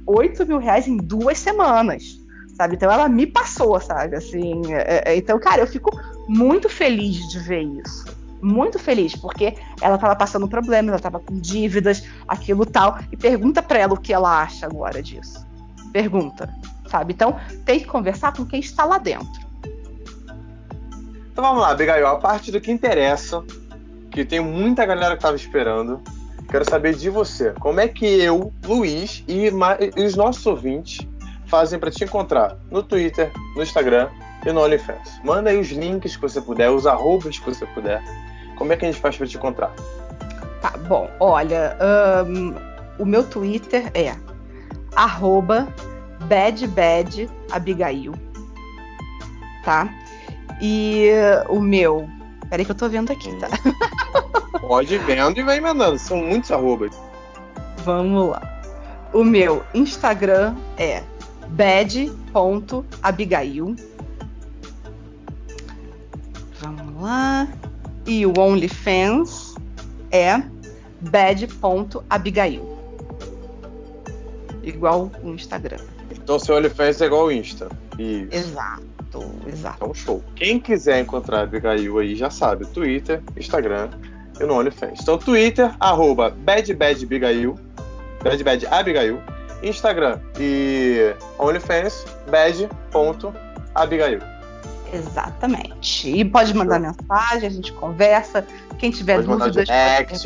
S3: 8 mil reais em duas semanas sabe? Então ela me passou, sabe? Assim, é, é, então, cara, eu fico muito feliz de ver isso. Muito feliz, porque ela estava passando problemas, ela estava com dívidas, aquilo tal. E pergunta para ela o que ela acha agora disso. Pergunta, sabe? Então tem que conversar com quem está lá dentro.
S1: Então vamos lá, Abigail, a parte do que interessa, que tem muita galera que estava esperando. Quero saber de você. Como é que eu, Luiz e, e os nossos ouvintes fazem para te encontrar no Twitter, no Instagram e no OnlyFans. Manda aí os links que você puder, os arrobas que você puder. Como é que a gente faz para te encontrar?
S3: Tá bom, olha, um, o meu Twitter é arroba badbadabigail, tá? E o meu, peraí que eu tô vendo aqui, tá?
S1: Pode ir vendo e vai emendando, são muitos arrobas.
S3: Vamos lá. O meu Instagram é bad.abigail. Vamos lá. E o OnlyFans é bad.abigail. Igual o Instagram.
S1: Então seu OnlyFans é igual o Insta.
S3: Isso. Exato, exato.
S1: Então show. Quem quiser encontrar a Abigail aí já sabe, Twitter, Instagram e no OnlyFans. Então Twitter, arroba badbadabigail, badbadabigail. Instagram e OnlyFans, bad.abigail.
S3: Exatamente. E pode mandar Show. mensagem, a gente conversa. Quem tiver pode dúvidas, pode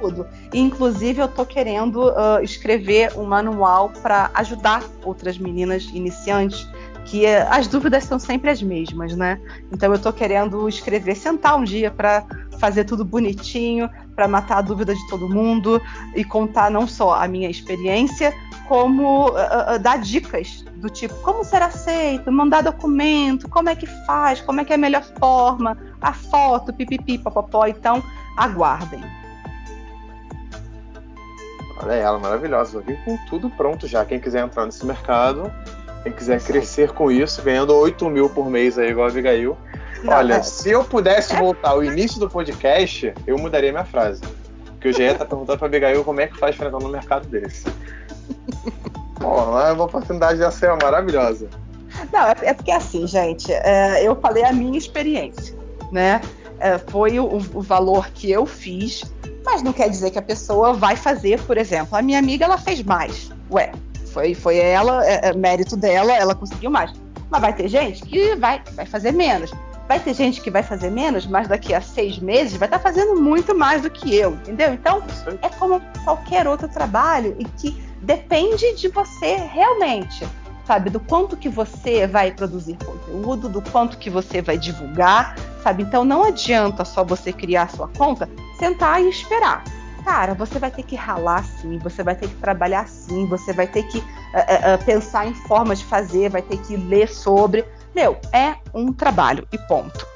S3: tudo. inclusive, eu estou querendo uh, escrever um manual para ajudar outras meninas iniciantes que uh, as dúvidas são sempre as mesmas, né? Então eu estou querendo escrever, sentar um dia para fazer tudo bonitinho, para matar a dúvida de todo mundo e contar não só a minha experiência, como uh, uh, dar dicas do tipo como ser aceito, mandar documento, como é que faz, como é que é a melhor forma, a foto, pipipi, papapó. Então, aguardem.
S1: Olha ela, maravilhosa. Vim com tudo pronto já. Quem quiser entrar nesse mercado, quem quiser crescer com isso, ganhando 8 mil por mês aí, igual a Abigail. Não, Olha, é... se eu pudesse voltar ao início do podcast, eu mudaria minha frase. Porque eu já ia estar perguntando pra Abigail como é que faz para entrar no mercado desse. Bom, é uma oportunidade de ser maravilhosa.
S3: Não, é, é, porque assim, gente, é, eu falei a minha experiência, né? É, foi o, o, valor que eu fiz, mas não quer dizer que a pessoa vai fazer, por exemplo, a minha amiga ela fez mais. Ué, foi, foi ela, é, é mérito dela, ela conseguiu mais. Mas vai ter gente que vai, vai fazer menos. Vai ter gente que vai fazer menos, mas daqui a seis meses vai estar fazendo muito mais do que eu, entendeu? Então, é como qualquer outro trabalho e que depende de você realmente, sabe? Do quanto que você vai produzir conteúdo, do quanto que você vai divulgar, sabe? Então não adianta só você criar sua conta, sentar e esperar. Cara, você vai ter que ralar sim, você vai ter que trabalhar sim, você vai ter que uh, uh, pensar em formas de fazer, vai ter que ler sobre. Meu, é um trabalho e ponto.